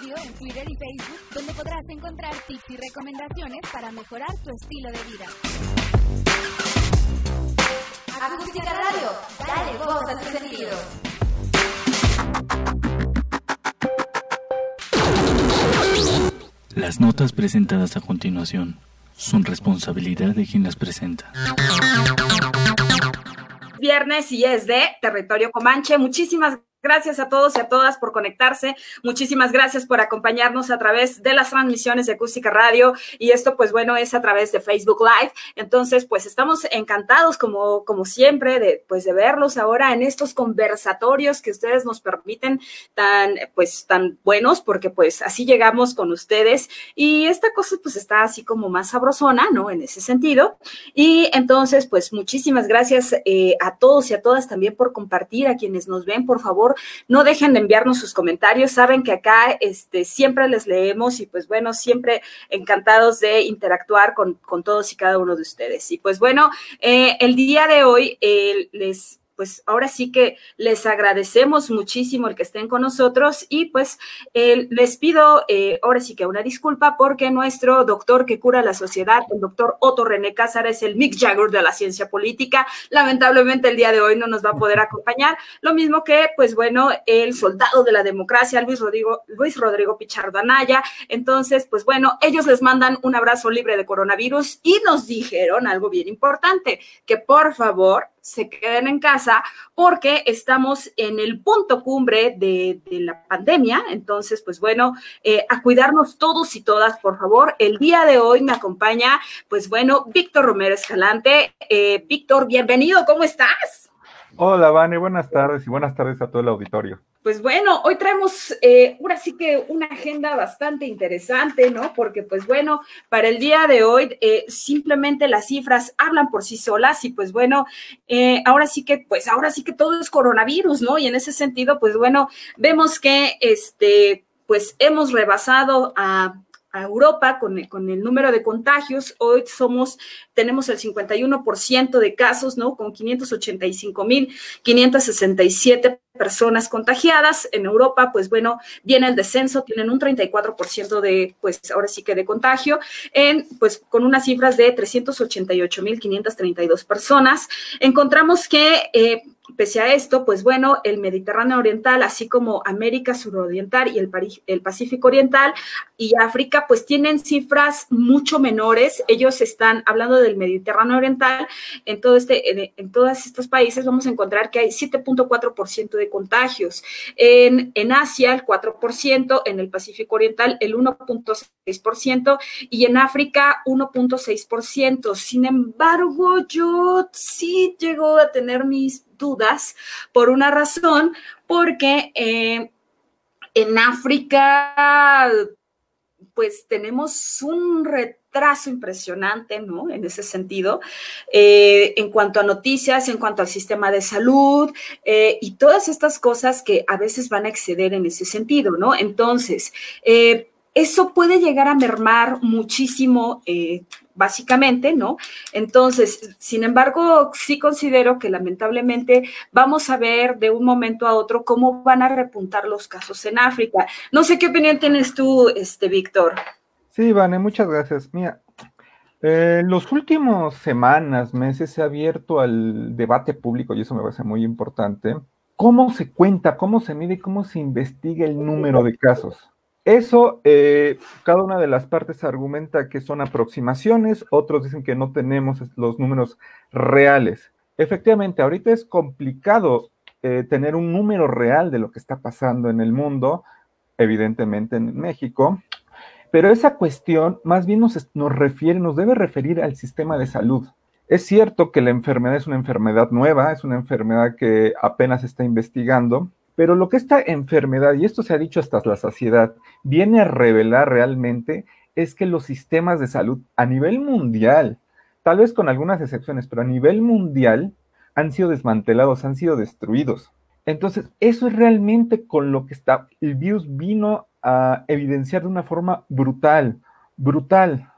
Radio en Twitter y Facebook, donde podrás encontrar tips y recomendaciones para mejorar tu estilo de vida. Acústica Radio, dale voz a tu sentido. Las notas presentadas a continuación son responsabilidad de quien las presenta viernes y es de Territorio Comanche. Muchísimas Gracias a todos y a todas por conectarse. Muchísimas gracias por acompañarnos a través de las transmisiones de Acústica Radio y esto pues bueno es a través de Facebook Live. Entonces pues estamos encantados como, como siempre de pues de verlos ahora en estos conversatorios que ustedes nos permiten tan pues tan buenos porque pues así llegamos con ustedes y esta cosa pues está así como más sabrosona, ¿no? En ese sentido. Y entonces pues muchísimas gracias eh, a todos y a todas también por compartir, a quienes nos ven, por favor no dejen de enviarnos sus comentarios. Saben que acá este, siempre les leemos y pues bueno, siempre encantados de interactuar con, todos y cada uno de ustedes. Y pues bueno, eh, el día de hoy eh, les pues ahora sí que les agradecemos muchísimo el que estén con nosotros y pues eh, les pido eh, ahora sí que una disculpa porque nuestro doctor que cura la sociedad, el doctor Otto René Cázar, es el Mick Jagger de la ciencia política. Lamentablemente el día de hoy no nos va a poder acompañar. Lo mismo que, pues bueno, el soldado de la democracia, Luis Rodrigo, Luis Rodrigo Pichardo Anaya. Entonces, pues bueno, ellos les mandan un abrazo libre de coronavirus y nos dijeron algo bien importante, que por favor se queden en casa porque estamos en el punto cumbre de, la pandemia. Entonces, pues bueno, eh, a cuidarnos todos y todas, por favor. El día de hoy me acompaña, pues bueno, Víctor Romero Escalante. Eh, Víctor, bienvenido, ¿cómo estás? Hola, Vane, buenas tardes y buenas tardes a todo el auditorio. Pues bueno, hoy traemos eh, ahora sí que una agenda bastante interesante, ¿no? Porque pues bueno, para el día de hoy eh, simplemente las cifras hablan por sí solas y pues bueno, eh, ahora sí que pues ahora sí que todo es coronavirus, ¿no? Y en ese sentido, pues bueno, vemos que este pues hemos rebasado a a Europa con el, con el número de contagios. Hoy somos, tenemos el 51% de casos, ¿no? Con 585.567 personas contagiadas. En Europa, pues bueno, viene el descenso, tienen un 34% de, pues ahora sí que de contagio, en, pues con unas cifras de 388.532 personas. Encontramos que eh, Pese a esto, pues bueno, el Mediterráneo Oriental, así como América Suroriental y el, el, Pacífico Oriental y África, pues tienen cifras mucho menores. Ellos están hablando del Mediterráneo Oriental. En, todo este, en, todos estos países vamos a encontrar que hay 7.4% de contagios. En, en Asia, el 4%, en el Pacífico Oriental, el 1.6% y en África, 1.6%. Sin embargo, yo sí llego a tener mis dudas por una razón, porque eh, en África pues tenemos un retraso impresionante, ¿no? En ese sentido, eh, en cuanto a noticias, en cuanto al sistema de salud eh, y todas estas cosas que a veces van a exceder en ese sentido, ¿no? Entonces, eso puede llegar a mermar muchísimo básicamente, ¿no? Entonces, sin embargo, sí considero que lamentablemente vamos a ver de un momento a otro cómo van a repuntar los casos en África. No sé qué opinión tienes tú, este, Víctor. Sí, Vane, muchas gracias. Mira, en los últimos semanas, meses se ha abierto al debate público y eso me parece muy importante. ¿Cómo se cuenta, cómo se mide, cómo se investiga el número de casos? Eso, eh, cada una de las partes argumenta que son aproximaciones, otros dicen que no tenemos los números reales. Efectivamente, ahorita es complicado eh, tener un número real de lo que está pasando en el mundo, evidentemente en México, pero esa cuestión más bien nos, nos refiere, nos debe referir al sistema de salud. Es cierto que la enfermedad es una enfermedad nueva, es una enfermedad que apenas se está investigando, pero lo que esta enfermedad, y esto se ha dicho hasta la saciedad, viene a revelar realmente es que los sistemas de salud a nivel mundial, tal vez con algunas excepciones, pero a nivel mundial, han sido desmantelados, han sido destruidos. Entonces, eso es realmente con lo que está, el virus vino a evidenciar de una forma brutal, brutal.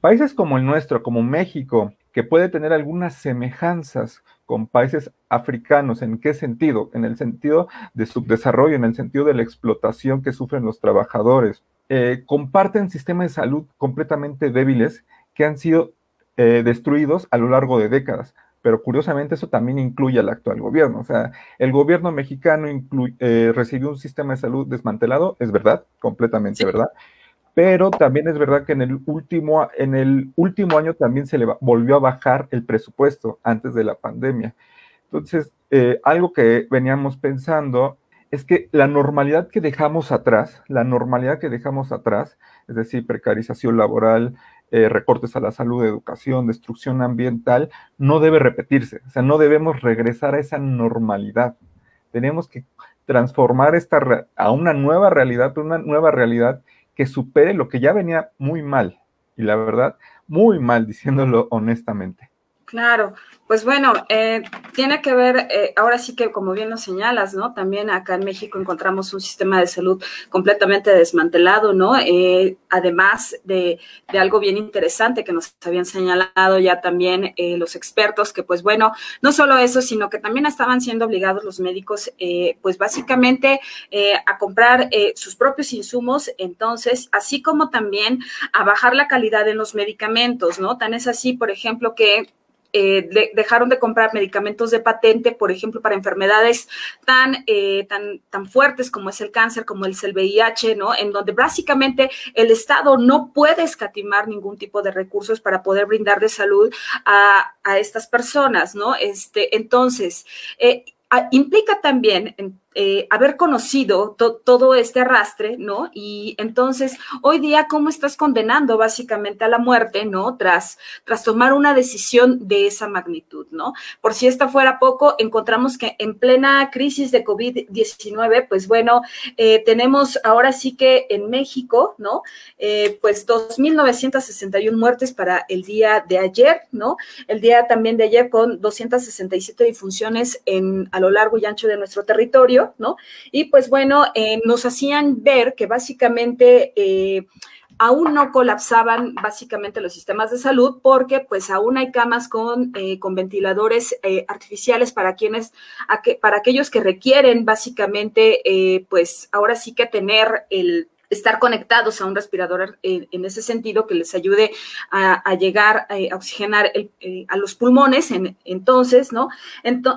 Países como el nuestro, como México, que puede tener algunas semejanzas con países africanos. ¿En qué sentido? En el sentido de subdesarrollo, en el sentido de la explotación que sufren los trabajadores. Eh, comparten sistemas de salud completamente débiles que han sido eh, destruidos a lo largo de décadas. Pero curiosamente eso también incluye al actual gobierno. O sea, el gobierno mexicano eh, recibió un sistema de salud desmantelado, es verdad, completamente verdad pero también es verdad que en el último, en el último año también se le volvió a bajar el presupuesto antes de la pandemia. Entonces, eh, algo que veníamos pensando es que la normalidad que dejamos atrás, la normalidad que dejamos atrás, es decir, precarización laboral, eh, recortes a la salud, educación, destrucción ambiental, no debe repetirse. O sea, no debemos regresar a esa normalidad. Tenemos que transformar esta a una nueva realidad, una nueva realidad que supere lo que ya venía muy mal. Y la verdad, muy mal, diciéndolo honestamente. Claro, pues bueno, eh, tiene que ver, eh, ahora sí que como bien lo señalas, ¿no? También acá en México encontramos un sistema de salud completamente desmantelado, ¿no? Eh, además de, de, algo bien interesante que nos habían señalado ya también los expertos, que pues bueno, no solo eso, sino que también estaban siendo obligados los médicos, pues básicamente a comprar sus propios insumos, entonces, así como también a bajar la calidad en los medicamentos, ¿no? Tan es así, por ejemplo, que eh, dejaron de comprar medicamentos de patente, por ejemplo, para enfermedades tan, eh, tan, tan fuertes como es el cáncer, como es el VIH, ¿no? En donde básicamente el Estado no puede escatimar ningún tipo de recursos para poder brindar de salud a, a estas personas, ¿no? Este, entonces, eh, implica también eh, haber conocido todo este arrastre, ¿no? Y entonces, hoy día, ¿cómo estás condenando básicamente a la muerte, ¿no? Tras, tras tomar una decisión de esa magnitud, ¿no? Por si esta fuera poco, encontramos que en plena crisis de COVID-19, pues bueno, eh, tenemos ahora sí que en México, ¿no? Eh, pues 2.961 muertes para el día de ayer, ¿no? El día también de ayer con 267 difunciones en, a lo largo y ancho de nuestro territorio ¿no? Y pues bueno, eh, nos hacían ver que básicamente... Eh, aún no colapsaban básicamente los sistemas de salud porque pues aún hay camas con, eh, con ventiladores artificiales para quienes, para aquellos que requieren básicamente pues ahora sí que tener el estar conectados a un respirador en, ese sentido que les ayude a, llegar a oxigenar eh, a los pulmones en, entonces, ¿no?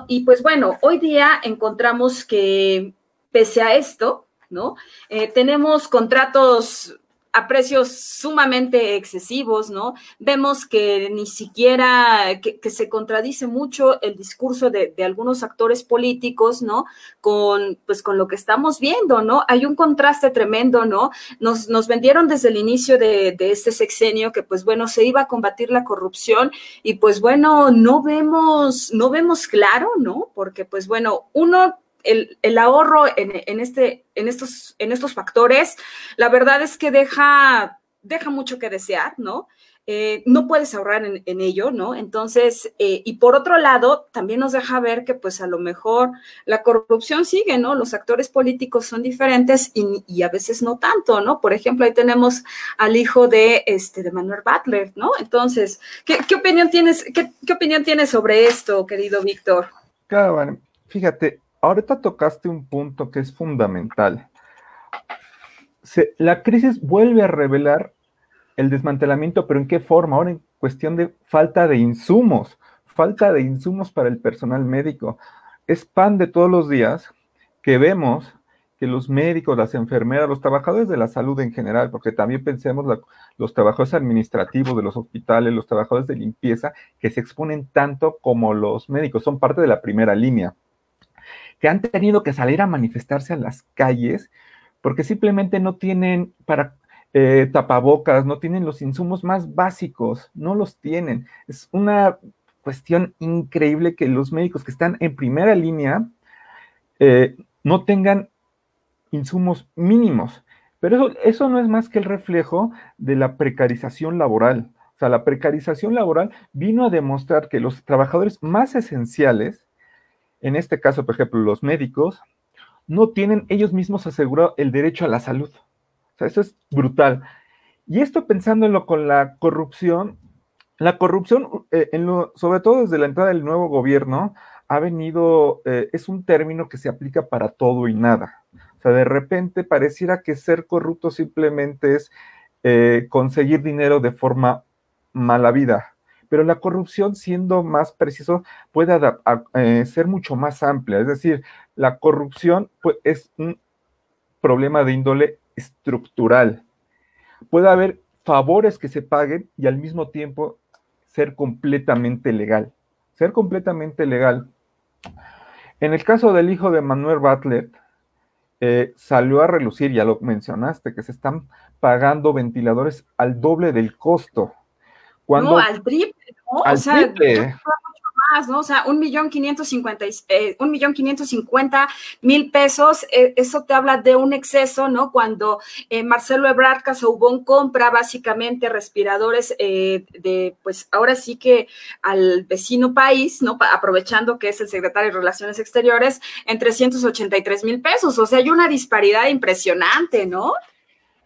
y pues bueno, hoy día encontramos que pese a esto, ¿no? Eh, tenemos contratos a precios sumamente excesivos, ¿no? Vemos que ni siquiera, que, se contradice mucho el discurso de, algunos actores políticos, ¿no? Con, pues, con lo que estamos viendo, ¿no? Hay un contraste tremendo, ¿no? Nos, nos vendieron desde el inicio de, de este sexenio que, pues, bueno, se iba a combatir la corrupción y, pues, bueno, no vemos, no vemos claro, ¿no? Porque, pues, bueno, uno el, ahorro en, este, en, estos, en estos factores, la verdad es que deja, deja mucho que desear, ¿no? Eh, no puedes ahorrar en, ello, ¿no? Entonces, eh, y por otro lado, también nos deja ver que pues a lo mejor la corrupción sigue, ¿no? Los actores políticos son diferentes y, a veces no tanto, ¿no? Por ejemplo, ahí tenemos al hijo de, este, de Manuel Butler, ¿no? Entonces, ¿qué, opinión tienes, qué, qué, opinión tienes sobre esto, querido Víctor? Claro, fíjate, ahorita tocaste un punto que es fundamental. la crisis vuelve a revelar el desmantelamiento, pero ¿en qué forma? Ahora en cuestión de falta de insumos, falta de insumos para el personal médico. Es pan de todos los días que vemos que los médicos, las enfermeras, los trabajadores de la salud en general, porque también pensemos los trabajadores administrativos de los hospitales, los trabajadores de limpieza, que se exponen tanto como los médicos, son parte de la primera línea que han tenido que salir a manifestarse a las calles porque simplemente no tienen para eh, tapabocas, no tienen los insumos más básicos, no los tienen. Es una cuestión increíble que los médicos que están en primera línea eh, no tengan insumos mínimos. Pero eso, eso no es más que el reflejo de la precarización laboral. O sea, la precarización laboral vino a demostrar que los trabajadores más esenciales en este caso, por ejemplo, los médicos, no tienen ellos mismos asegurado el derecho a la salud. O sea, eso es brutal. Y esto pensándolo con la corrupción, la corrupción, eh, en lo, sobre todo desde la entrada del nuevo gobierno, ha venido, eh, es un término que se aplica para todo y nada. O sea, de repente pareciera que ser corrupto simplemente es eh, conseguir dinero de forma mala vida, pero la corrupción, siendo más preciso, puede eh, ser mucho más amplia. Es decir, la corrupción pues, es un problema de índole estructural. Puede haber favores que se paguen y al mismo tiempo ser completamente legal. Ser completamente legal. En el caso del hijo de Manuel Bartlett, eh, salió a relucir, ya lo mencionaste, que se están pagando ventiladores al doble del costo. Cuando, no, al triple, ¿no? Al o sea, triple. ¿no? O sea, un millón quinientos cincuenta, eh, un millón quinientos cincuenta mil pesos, eh, eso te habla de un exceso, ¿no? Cuando eh, Marcelo Ebrard Casaubón compra básicamente respiradores de, pues ahora sí que al vecino país, ¿no? Aprovechando que es el secretario de Relaciones Exteriores, en 383 mil pesos. O sea, hay una disparidad impresionante, ¿no?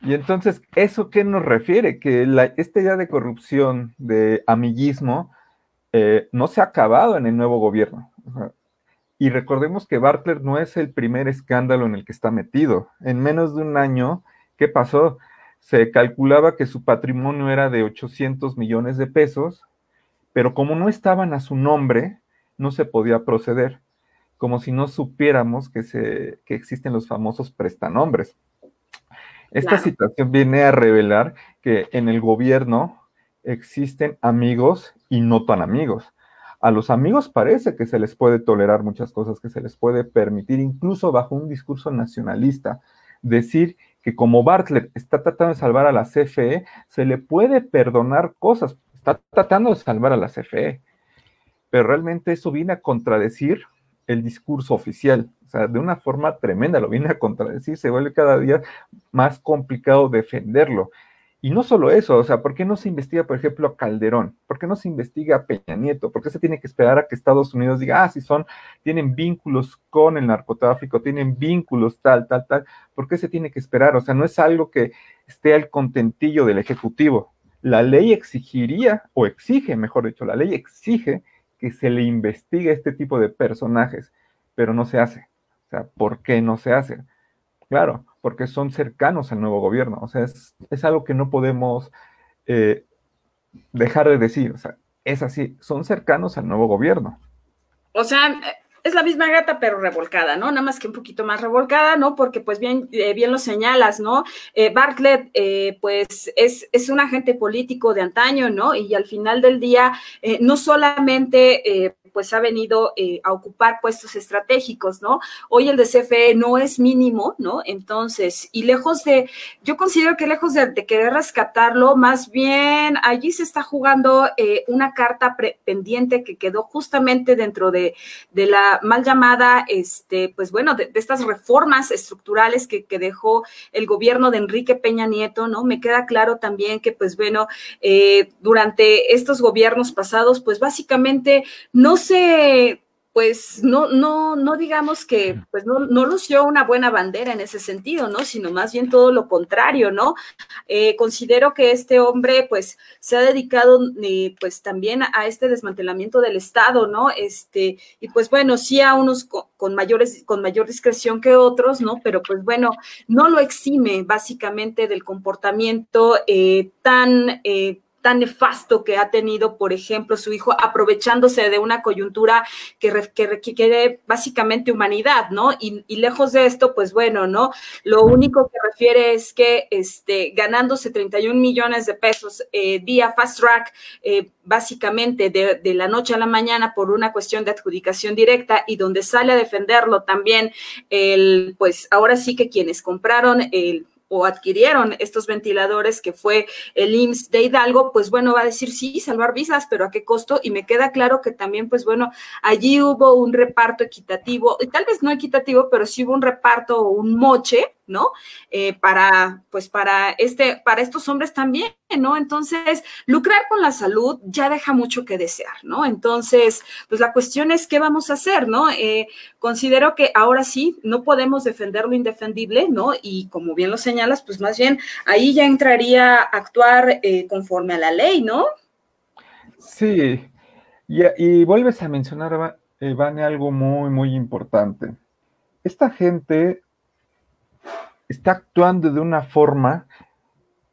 Y entonces, ¿eso qué nos refiere? Que la, esta idea de corrupción, de amiguismo, eh, no se ha acabado en el nuevo gobierno. y recordemos que Bartlett no es el primer escándalo en el que está metido. En menos de un año, ¿qué pasó? Se calculaba que su patrimonio era de 800 millones de pesos, pero como no estaban a su nombre, no se podía proceder, como si no supiéramos que, se, que existen los famosos prestanombres. Esta situación viene a revelar que en el gobierno existen amigos y no tan amigos. A los amigos parece que se les puede tolerar muchas cosas, que se les puede permitir, incluso bajo un discurso nacionalista, decir que como Bartlett está tratando de salvar a la CFE, se le puede perdonar cosas, está tratando de salvar a la CFE, pero realmente eso viene a contradecir el discurso oficial, o sea, de una forma tremenda lo viene a contradecir, se vuelve cada día más complicado defenderlo. Y no solo eso, o sea, ¿por qué no se investiga, por ejemplo, a Calderón? ¿Por qué no se investiga a Peña Nieto? ¿Por qué se tiene que esperar a que Estados Unidos diga, ah, si son, tienen vínculos con el narcotráfico, tienen vínculos tal, tal, tal? ¿Por qué se tiene que esperar? O sea, no es algo que esté al contentillo del Ejecutivo. La ley exigiría, o exige, mejor dicho, la ley exige que se le investigue este tipo de personajes, pero no se hace. O sea, ¿por qué no se hace? Claro, porque son cercanos al nuevo gobierno. O sea, es, algo que no podemos eh, dejar de decir. O sea, es así, son cercanos al nuevo gobierno. O sea, es la misma gata, pero revolcada, ¿no? Nada más que un poquito más revolcada, ¿no? Porque pues bien, eh, bien lo señalas, ¿no? Eh, Bartlett, pues es, es, un agente político de antaño, ¿no? Y al final del día, no solamente pues ha venido eh, a ocupar puestos estratégicos, ¿no? Hoy el de CFE no es mínimo, ¿no? Entonces, y lejos de, yo considero que lejos de, querer rescatarlo, más bien allí se está jugando eh, una carta pendiente que quedó justamente dentro de, la mal llamada, este, pues bueno, de, estas reformas estructurales que, dejó el gobierno de Enrique Peña Nieto, ¿no? Me queda claro también que, pues bueno, eh, durante estos gobiernos pasados, pues básicamente no pues no, no, no digamos que, pues no, no lució una buena bandera en ese sentido, ¿no? Sino más bien todo lo contrario, ¿no? Eh, considero que este hombre, pues, se ha dedicado, eh, pues, también a este desmantelamiento del Estado, ¿no? Este, y pues bueno, sí a unos con, mayores, con mayor discreción que otros, ¿no? Pero pues bueno, no lo exime básicamente del comportamiento eh, tan tan nefasto que ha tenido, por ejemplo, su hijo, aprovechándose de una coyuntura que, requiere básicamente humanidad, ¿no? Y, lejos de esto, pues bueno, ¿no? Lo único que refiere es que este, ganándose 31 millones de pesos eh, vía fast track, eh, básicamente de, la noche a la mañana por una cuestión de adjudicación directa y donde sale a defenderlo también el, pues ahora sí que quienes compraron el o adquirieron estos ventiladores que fue el IMSS de Hidalgo, pues bueno, va a decir sí, salvar visas, pero ¿a qué costo? Y me queda claro que también, pues bueno, allí hubo un reparto equitativo, y tal vez no equitativo, pero sí hubo un reparto o un moche ¿no? Eh, para, pues para este, para estos hombres también, ¿no? Entonces, lucrar con la salud ya deja mucho que desear, ¿no? Entonces, pues la cuestión es qué vamos a hacer, ¿no? Eh, considero que ahora sí no podemos defender lo indefendible, ¿no? Y como bien lo señalas, pues más bien ahí ya entraría a actuar eh, conforme a la ley, ¿no? Sí, y, y vuelves a mencionar Vane, algo muy, muy importante. Esta gente está actuando de una forma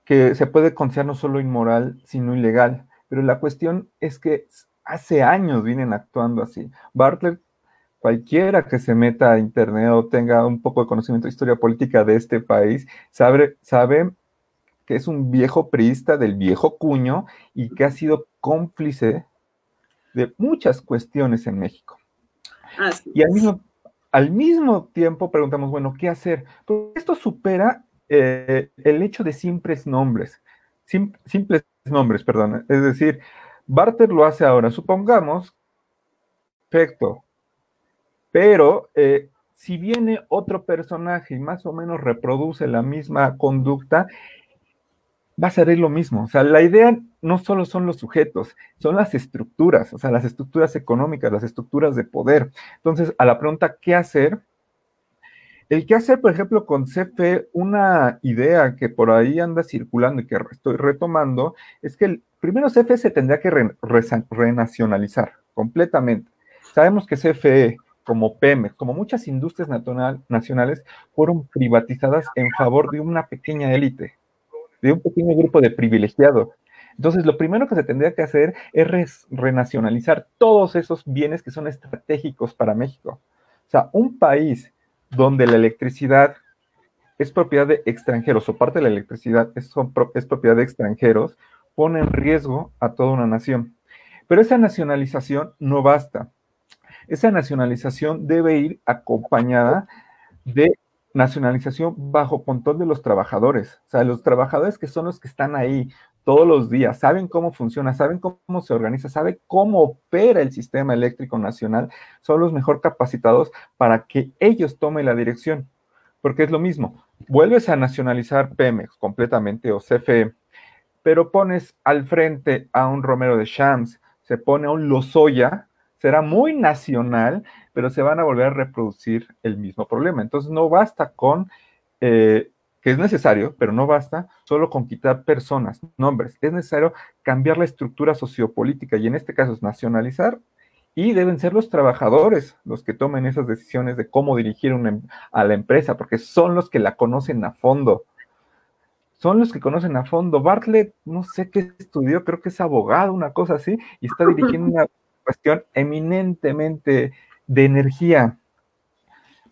que se puede considerar no solo inmoral, sino ilegal. Pero la cuestión es que hace años vienen actuando así. Bartlett, cualquiera que se meta a internet o tenga un poco de conocimiento de historia política de este país, sabe, sabe que es un viejo priista del viejo cuño y que ha sido cómplice de muchas cuestiones en México. y al mismo, al mismo, tiempo preguntamos, bueno, ¿qué hacer? Pues esto supera eh, el hecho de simples nombres, simples nombres, perdón. Es decir, Barter lo hace ahora, supongamos, perfecto, pero eh, si viene otro personaje y más o menos reproduce la misma conducta, va a ser lo mismo. O sea, la idea no solo son los sujetos, son las estructuras, o sea, las estructuras económicas, las estructuras de poder. Entonces, a la pregunta, ¿qué hacer? El qué hacer, por ejemplo, con CFE, una idea que por ahí anda circulando y que estoy retomando, es que primero CFE se tendría que renacionalizar completamente. Sabemos que CFE, como Pemex, como muchas industrias nacionales, fueron privatizadas en favor de una pequeña élite, de un pequeño grupo de privilegiados. Entonces, lo primero que se tendría que hacer es renacionalizar todos esos bienes que son estratégicos para México. O sea, un país donde la electricidad es propiedad de extranjeros o parte de la electricidad es, es propiedad de extranjeros, pone en riesgo a toda una nación. Pero esa nacionalización no basta. Esa nacionalización debe ir acompañada de nacionalización bajo control de los trabajadores. O sea, los trabajadores que son los que están ahí todos los días, saben cómo funciona, saben cómo se organiza, saben cómo opera el sistema eléctrico nacional, son los mejor capacitados para que ellos tomen la dirección. Porque es lo mismo, vuelves a nacionalizar Pemex completamente o CFE, pero pones al frente a un Romero de Shams, se pone a un Lozoya, será muy nacional, pero se van a volver a reproducir el mismo problema. Entonces no basta con, eh, que es necesario, pero no basta solo con quitar personas, nombres, es necesario cambiar la estructura sociopolítica y en este caso es nacionalizar y deben ser los trabajadores los que tomen esas decisiones de cómo dirigir em, a la empresa, porque son los que la conocen a fondo. Son los que conocen a fondo. Bartlett, no sé qué estudió, creo que es abogado, una cosa así, y está dirigiendo una cuestión eminentemente de energía.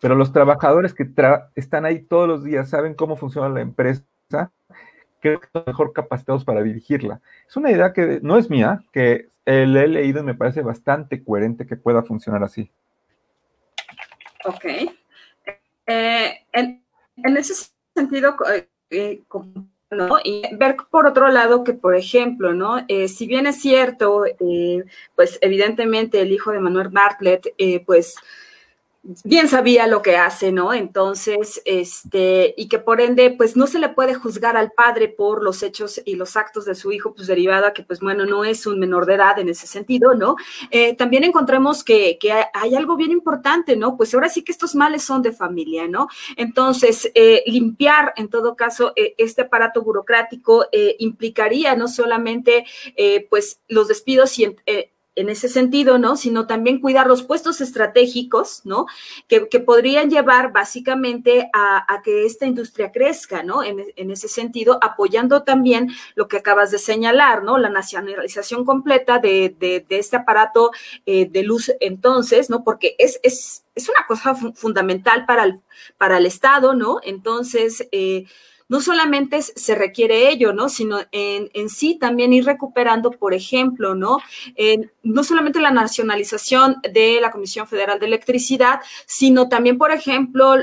Pero los trabajadores que están ahí todos los días saben cómo funciona la empresa, creo que son mejor capacitados para dirigirla. Es una idea que no es mía, que le he leído y me parece bastante coherente que pueda funcionar así. Ok. Eh, en, ese sentido, eh, eh ¿no? Y ver por otro lado que, por ejemplo, ¿no? Eh, si bien es cierto, eh, pues evidentemente el hijo de Manuel Bartlett, eh, pues bien sabía lo que hace, ¿no? Entonces, este, y que por ende, pues no se le puede juzgar al padre por los hechos y los actos de su hijo, pues derivado a que, pues bueno, no es un menor de edad en ese sentido, ¿no? Eh, también encontramos que, que, hay algo bien importante, ¿no? Pues ahora sí que estos males son de familia, ¿no? Entonces, eh, limpiar, en todo caso, eh, este aparato burocrático implicaría no solamente, pues, los despidos y en ese sentido, ¿no? Sino también cuidar los puestos estratégicos, ¿no? Que, podrían llevar básicamente a, que esta industria crezca, ¿no? En, ese sentido, apoyando también lo que acabas de señalar, ¿no? La nacionalización completa de, este aparato eh, de luz entonces, ¿no? Porque es, es, es una cosa fundamental para el, para el Estado, ¿no? Entonces, eh, no solamente se requiere ello, ¿no? Sino en, en sí también ir recuperando, por ejemplo, ¿no? no solamente la nacionalización de la Comisión Federal de Electricidad, sino también, por ejemplo,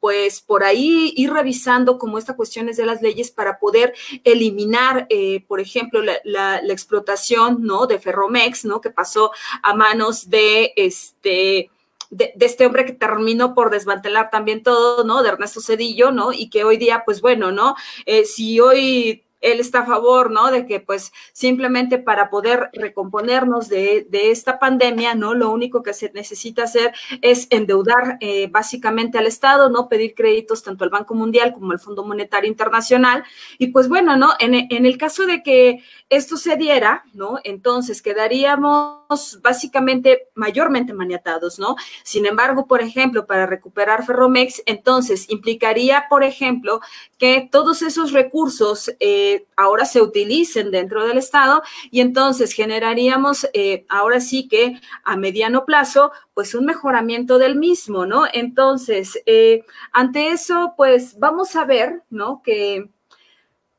pues por ahí ir revisando como estas cuestiones de las leyes para poder eliminar, eh, por ejemplo, la, la, la explotación, ¿no? De Ferromex, ¿no? Que pasó a manos de este de, este hombre que terminó por desmantelar también todo, ¿no? De Ernesto Cedillo, ¿no? Y que hoy día, pues bueno, ¿no? Eh, si hoy él está a favor, ¿no? De que pues simplemente para poder recomponernos de, de esta pandemia, ¿no? Lo único que se necesita hacer es endeudar eh, básicamente al Estado, ¿no? Pedir créditos tanto al Banco Mundial como al Fondo Monetario Internacional. Y pues bueno, ¿no? En, en el caso de que esto se diera, ¿no? Entonces quedaríamos básicamente mayormente maniatados, ¿no? Sin embargo, por ejemplo, para recuperar Ferromex, entonces implicaría, por ejemplo, que todos esos recursos eh, ahora se utilicen dentro del Estado y entonces generaríamos eh, ahora sí que a mediano plazo, pues un mejoramiento del mismo, ¿no? Entonces, eh, ante eso, pues vamos a ver, ¿no? Que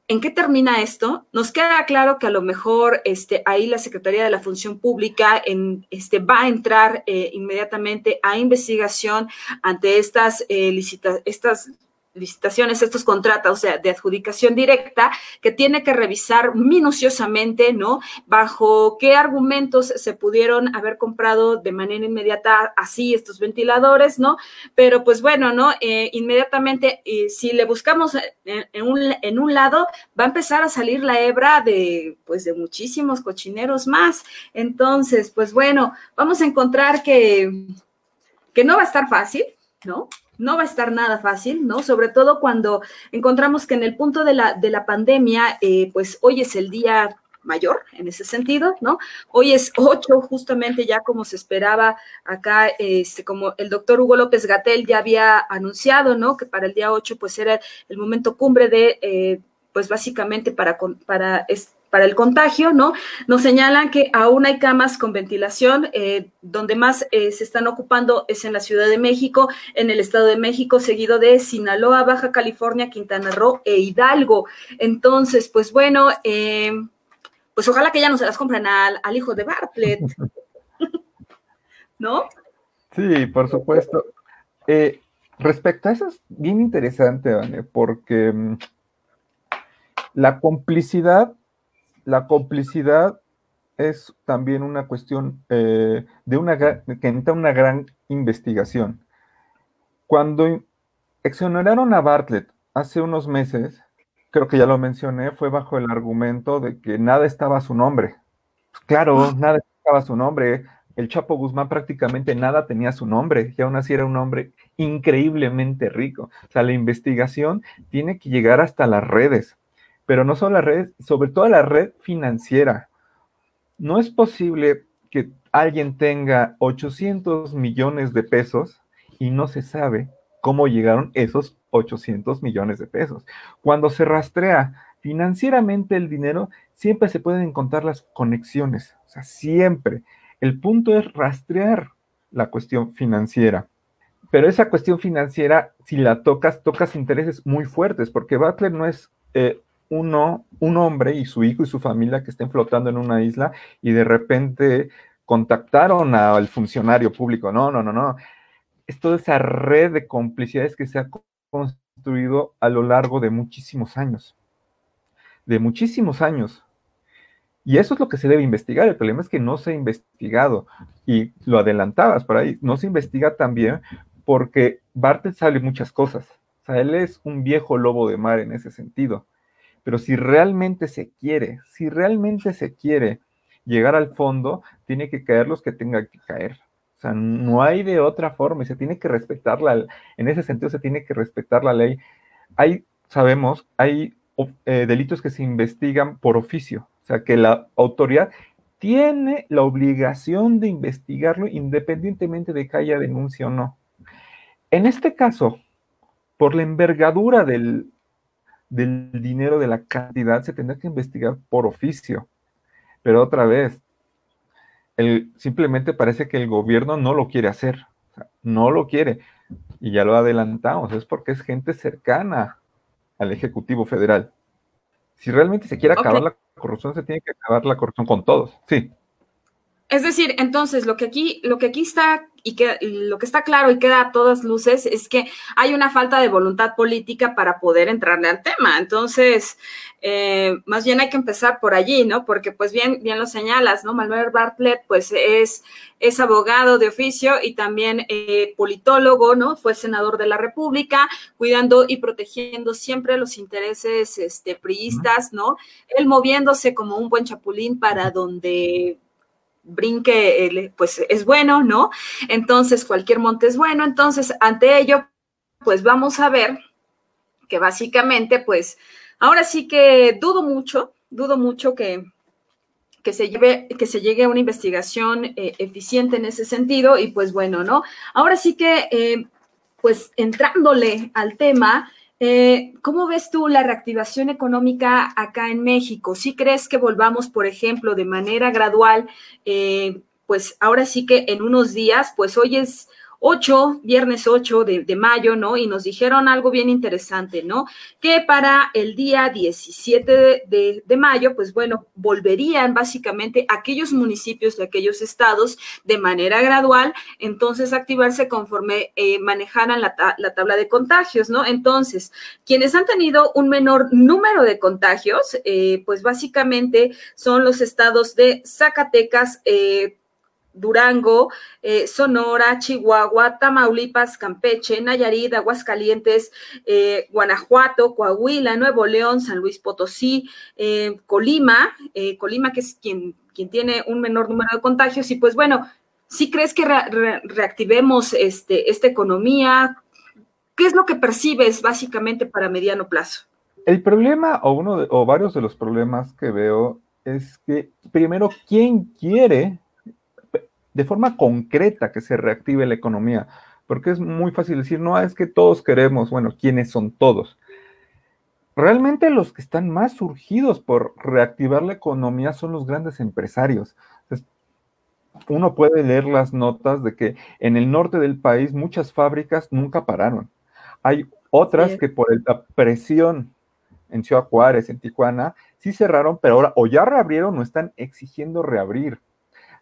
¿En qué termina esto? Nos queda claro que a lo mejor este, ahí la Secretaría de la Función Pública este, va a entrar eh, inmediatamente a investigación ante estas, eh, estas licitaciones, estos contratos, o sea, de adjudicación directa, que tiene que revisar minuciosamente, ¿no? Bajo qué argumentos se pudieron haber comprado de manera inmediata así estos ventiladores, ¿no? Pero pues bueno, ¿no? Eh, inmediatamente, si le buscamos en, un, en un lado, va a empezar a salir la hebra de, pues, de muchísimos cochineros más. Entonces, pues bueno, vamos a encontrar que, que no va a estar fácil, ¿no? No va a estar nada fácil, ¿no? Sobre todo cuando encontramos que en el punto de la, de la pandemia, eh, pues hoy es el día mayor en ese sentido, ¿no? Hoy es 8, justamente ya como se esperaba acá, este, como el doctor Hugo López Gatel ya había anunciado, ¿no? Que para el día 8 pues era el momento cumbre de, eh, pues básicamente para, para para el contagio, ¿no? Nos señalan que aún hay camas con ventilación, eh, donde más eh, se están ocupando es en la Ciudad de México, en el Estado de México, seguido de Sinaloa, Baja California, Quintana Roo e Hidalgo. Entonces, pues bueno, eh, pues ojalá que ya no se las compren al, hijo de Bartlett, ¿no? Sí, por supuesto. respecto a eso es bien interesante, Vane, porque mm, la complicidad la complicidad es también una cuestión eh, de una que necesita una gran investigación. Cuando exoneraron a Bartlett hace unos meses, creo que ya lo mencioné, fue bajo el argumento de que nada estaba a su nombre. Pues claro, ah. nada estaba a su nombre. El Chapo Guzmán prácticamente nada tenía su nombre y aún así era un hombre increíblemente rico. O sea, la investigación tiene que llegar hasta las redes pero no solo la red, sobre todo la red financiera. No es posible que alguien tenga 800 millones de pesos y no se sabe cómo llegaron esos 800 millones de pesos. Cuando se rastrea financieramente el dinero, siempre se pueden encontrar las conexiones, o sea, siempre. El punto es rastrear la cuestión financiera. Pero esa cuestión financiera, si la tocas, tocas intereses muy fuertes, porque Butler no es eh, uno, un hombre y su hijo y su familia que estén flotando en una isla y de repente contactaron al funcionario público. No, no, no, no. Es toda esa red de complicidades que se ha construido a lo largo de muchísimos años. De muchísimos años. Y eso es lo que se debe investigar. El problema es que no se ha investigado. Y lo adelantabas por ahí. No se investiga también porque Bartel sabe muchas cosas. O sea, él es un viejo lobo de mar en ese sentido. Pero si realmente se quiere, si realmente se quiere llegar al fondo, tiene que caer los que tengan que caer. O sea, no hay de otra forma y se tiene que respetar la, en ese sentido se tiene que respetar la ley. Hay, sabemos, hay eh, delitos que se investigan por oficio, o sea, que la autoridad tiene la obligación de investigarlo independientemente de que haya denuncia o no. En este caso, por la envergadura del, del dinero, de la cantidad, se tendrá que investigar por oficio. Pero otra vez, el, simplemente parece que el gobierno no lo quiere hacer, no lo quiere. Y ya lo adelantamos, es porque es gente cercana al Ejecutivo Federal. Si realmente se quiere acabar la corrupción, se tiene que acabar la corrupción con todos, sí. Es decir, entonces lo que aquí, lo que aquí está y que lo que está claro y queda a todas luces es que hay una falta de voluntad política para poder entrarle al tema. Entonces, eh, más bien hay que empezar por allí, ¿no? Porque pues bien, bien lo señalas, ¿no? Manuel Bartlett pues es, es abogado de oficio y también eh, politólogo, ¿no? Fue senador de la República, cuidando y protegiendo siempre los intereses este, priistas, ¿no? Él moviéndose como un buen chapulín para donde brinque, pues es bueno, ¿no? Entonces, cualquier monte es bueno. Entonces, ante ello, pues vamos a ver que básicamente, pues, ahora sí que dudo mucho, dudo mucho que, que se, lleve, que se llegue a una investigación eh, eficiente en ese sentido y pues bueno, ¿no? Ahora sí que, eh, pues entrándole al tema, eh, ¿Cómo ves tú la reactivación económica acá en México? ¿Sí crees que volvamos, por ejemplo, de manera gradual? Eh, pues ahora sí que en unos días, pues hoy es 8, viernes 8 de, mayo, ¿no? Y nos dijeron algo bien interesante, ¿no? Que para el día 17 de, mayo, pues bueno, volverían básicamente aquellos municipios de aquellos estados de manera gradual, entonces activarse conforme eh, manejaran la, tabla de contagios, ¿no? Entonces, quienes han tenido un menor número de contagios, eh, pues básicamente son los estados de Zacatecas, eh, Durango, eh, Sonora, Chihuahua, Tamaulipas, Campeche, Nayarit, Aguascalientes, eh, Guanajuato, Coahuila, Nuevo León, San Luis Potosí, eh, Colima, Colima que es quien, quien tiene un menor número de contagios y pues bueno, si crees que reactivemos este, esta economía? ¿Qué es lo que percibes básicamente para mediano plazo? El problema o uno o varios de los problemas que veo es que primero, ¿quién quiere de forma concreta que se reactive la economía, porque es muy fácil decir, no, es que todos queremos, bueno, ¿quiénes son todos? Realmente los que están más surgidos por reactivar la economía son los grandes empresarios. uno puede leer las notas de que en el norte del país muchas fábricas nunca pararon. Hay otras que por la presión en Ciudad Juárez, en Tijuana, sí cerraron, pero ahora o ya reabrieron o están exigiendo reabrir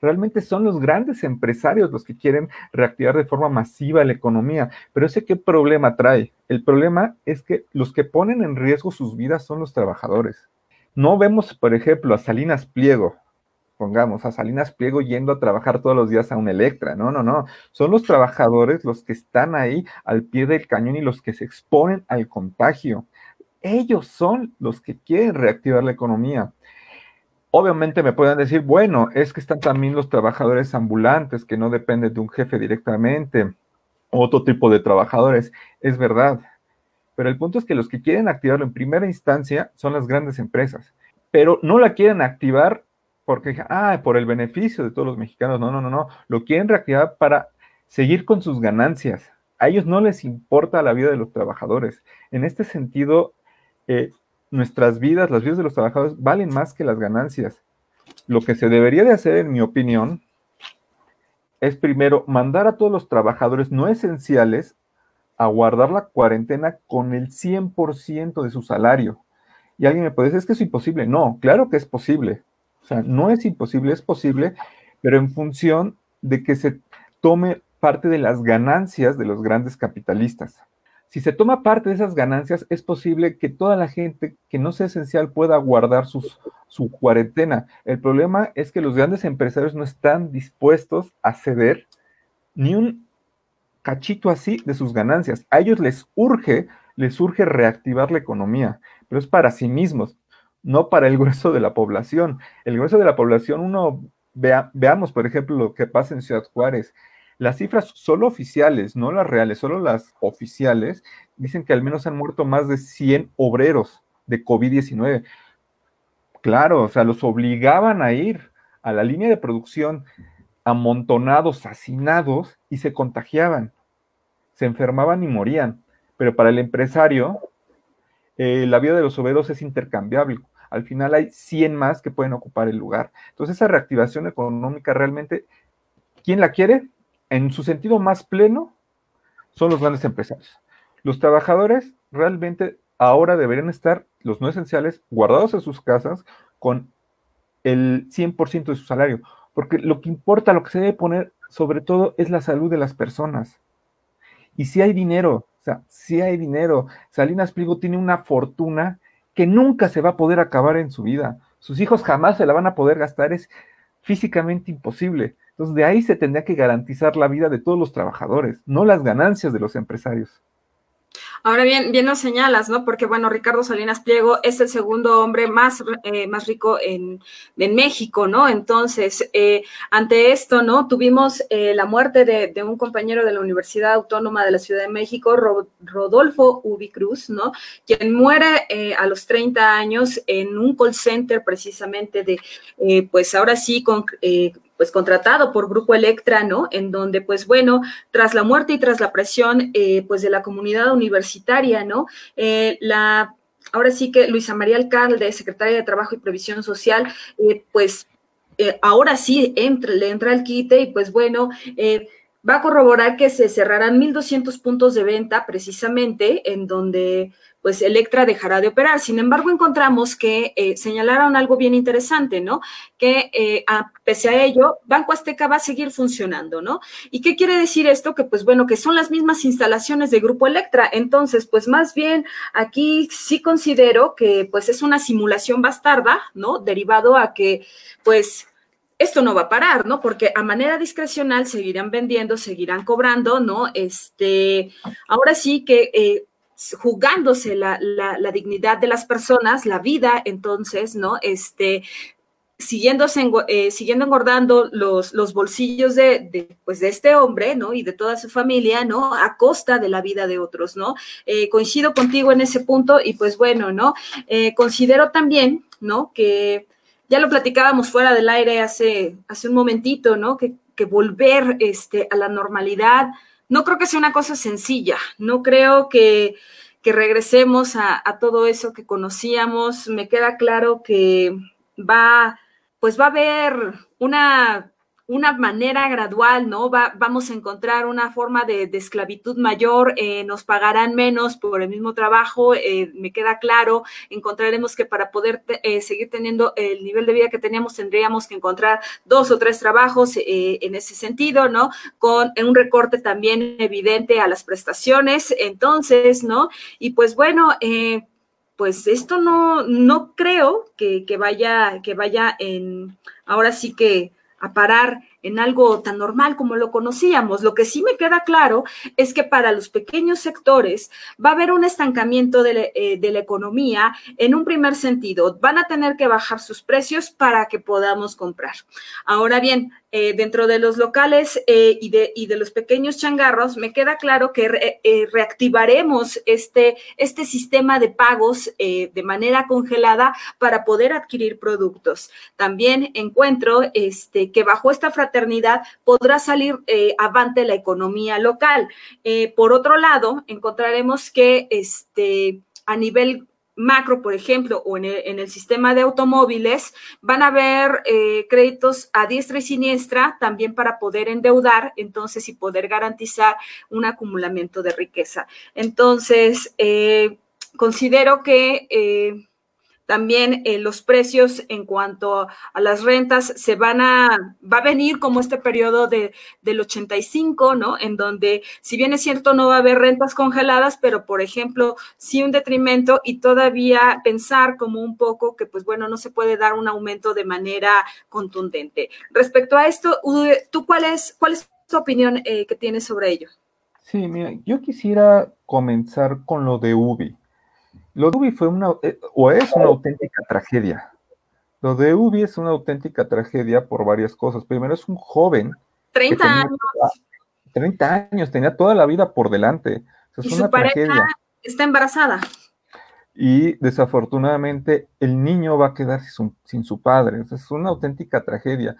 realmente son los grandes empresarios los que quieren reactivar de forma masiva la economía. Pero ese qué problema trae? El problema es que los que ponen en riesgo sus vidas son los trabajadores. No vemos, por ejemplo, a Salinas Pliego, pongamos, a Salinas Pliego yendo a trabajar todos los días a un Electra. No, no, no. Son los trabajadores los que están ahí al pie del cañón y los que se exponen al contagio. Ellos son los que quieren reactivar la economía. Obviamente me pueden decir, bueno, es que están también los trabajadores ambulantes que no dependen de un jefe directamente, otro tipo de trabajadores. Es verdad. Pero el punto es que los que quieren activarlo en primera instancia son las grandes empresas, pero no la quieren activar porque, ah, por el beneficio de todos los mexicanos. No, no, no, no. Lo quieren reactivar para seguir con sus ganancias. A ellos no les importa la vida de los trabajadores. En este sentido, eh, nuestras vidas, las vidas de los trabajadores, valen más que las ganancias. Lo que se debería de hacer, en mi opinión, es primero mandar a todos los trabajadores no esenciales a guardar la cuarentena con el 100% de su salario. Y alguien me puede decir, es que es imposible. No, claro que es posible. O sea, no es imposible, es posible, pero en función de que se tome parte de las ganancias de los grandes capitalistas si se toma parte de esas ganancias, es posible que toda la gente que no sea esencial pueda guardar su cuarentena. El problema es que los grandes empresarios no están dispuestos a ceder ni un cachito así de sus ganancias. A ellos les urge, les urge reactivar la economía, pero es para sí mismos, no para el grueso de la población. El grueso de la población, uno vea, veamos, por ejemplo, lo que pasa en Ciudad Juárez. Las cifras solo oficiales, no las reales, solo las oficiales, dicen que al menos han muerto más de 100 obreros de COVID-19. Claro, o sea, los obligaban a ir a la línea de producción amontonados, hacinados y se contagiaban, se enfermaban y morían. Pero para el empresario, eh, la vida de los obreros es intercambiable. Al final hay 100 más que pueden ocupar el lugar. Entonces esa reactivación económica realmente, ¿quién la quiere? En su sentido más pleno, son los grandes empresarios. Los trabajadores realmente ahora deberían estar, los no esenciales, guardados en sus casas con el 100% de su salario, porque lo que importa, lo que se debe poner sobre todo es la salud de las personas. Y si hay dinero, o sea, si hay dinero, Salinas Pliego tiene una fortuna que nunca se va a poder acabar en su vida. Sus hijos jamás se la van a poder gastar, es físicamente imposible. Entonces, de ahí se tendría que garantizar la vida de todos los trabajadores, no las ganancias de los empresarios. Ahora bien, bien nos señalas, ¿no? Porque, bueno, Ricardo Salinas Pliego es el segundo hombre más, eh, más rico en, México, ¿no? Entonces, eh, ante esto, ¿no? Tuvimos eh, la muerte de, un compañero de la Universidad Autónoma de la Ciudad de México, Rodolfo Ubicruz, ¿no? Quien muere a los 30 años en un call center precisamente de, pues ahora sí, con pues contratado por Grupo Electra, ¿no? En donde, pues bueno, tras la muerte y tras la presión, eh, pues de la comunidad universitaria, ¿no? Eh, la, ahora sí que Luisa María Alcalde, secretaria de Trabajo y Previsión Social, eh, pues ahora sí entra, le entra el quite y pues bueno, va a corroborar que se cerrarán 1.200 puntos de venta precisamente en donde pues Electra dejará de operar. Sin embargo, encontramos que eh, señalaron algo bien interesante, ¿no? Que eh, a, pese a ello, Banco Azteca va a seguir funcionando, ¿no? ¿Y qué quiere decir esto? Que pues bueno, que son las mismas instalaciones de Grupo Electra. Entonces, pues más bien aquí sí considero que pues es una simulación bastarda, ¿no? Derivado a que pues esto no va a parar, ¿no? Porque a manera discrecional seguirán vendiendo, seguirán cobrando, ¿no? Este, ahora sí que eh, jugándose la, dignidad de las personas, la vida, entonces, ¿no? Este, siguiéndose, eh, siguiendo engordando los, los bolsillos de, pues de este hombre, ¿no? Y de toda su familia, ¿no? A costa de la vida de otros, ¿no? Eh, coincido contigo en ese punto y pues bueno, ¿no? Eh, considero también, ¿no? Que ya lo platicábamos fuera del aire hace, hace un momentito, ¿no? Que, que volver este, a la normalidad, no creo que sea una cosa sencilla, no creo que, regresemos a, a, todo eso que conocíamos. Me queda claro que va, pues va a haber una una manera gradual, ¿no? Va, vamos a encontrar una forma de, esclavitud mayor, eh, nos pagarán menos por el mismo trabajo, eh, me queda claro, encontraremos que para poder eh, seguir teniendo el nivel de vida que teníamos tendríamos que encontrar dos o tres trabajos en ese sentido, ¿no? Con un recorte también evidente a las prestaciones, entonces, ¿no? Y pues bueno, pues esto no, no creo que, que vaya, que vaya en, ahora sí que a parar en algo tan normal como lo conocíamos. Lo que sí me queda claro es que para los pequeños sectores va a haber un estancamiento de, eh, la economía en un primer sentido. Van a tener que bajar sus precios para que podamos comprar. Ahora bien, eh, dentro de los locales eh, y, de, y, de, los pequeños changarros, me queda claro que eh, reactivaremos este, este sistema de pagos de manera congelada para poder adquirir productos. También encuentro este, que bajo esta podrá salir avante la economía local. por otro lado, encontraremos que este, a nivel macro, por ejemplo, o en el, sistema de automóviles, van a haber eh, créditos a diestra y siniestra también para poder endeudar, entonces, y poder garantizar un acumulamiento de riqueza. Entonces, eh, considero que eh, también eh, los precios en cuanto a las rentas se van a, va a venir como este periodo de, del 85, ¿no? En donde, si bien es cierto, no va a haber rentas congeladas, pero por ejemplo, sí un detrimento y todavía pensar como un poco que, pues bueno, no se puede dar un aumento de manera contundente. Respecto a esto, ¿tú cuál es, cuál es tu opinión eh, que tienes sobre ello? Sí, mira, yo quisiera comenzar con lo de UBI. Lo de Ubi fue una, eh, o es una auténtica tragedia. Lo de Ubi es una auténtica tragedia por varias cosas. Primero, es un joven. 30 años. 30 años, tenía toda la vida por delante. y su pareja está embarazada. Y desafortunadamente el niño va a quedar sin su, padre. es una auténtica tragedia.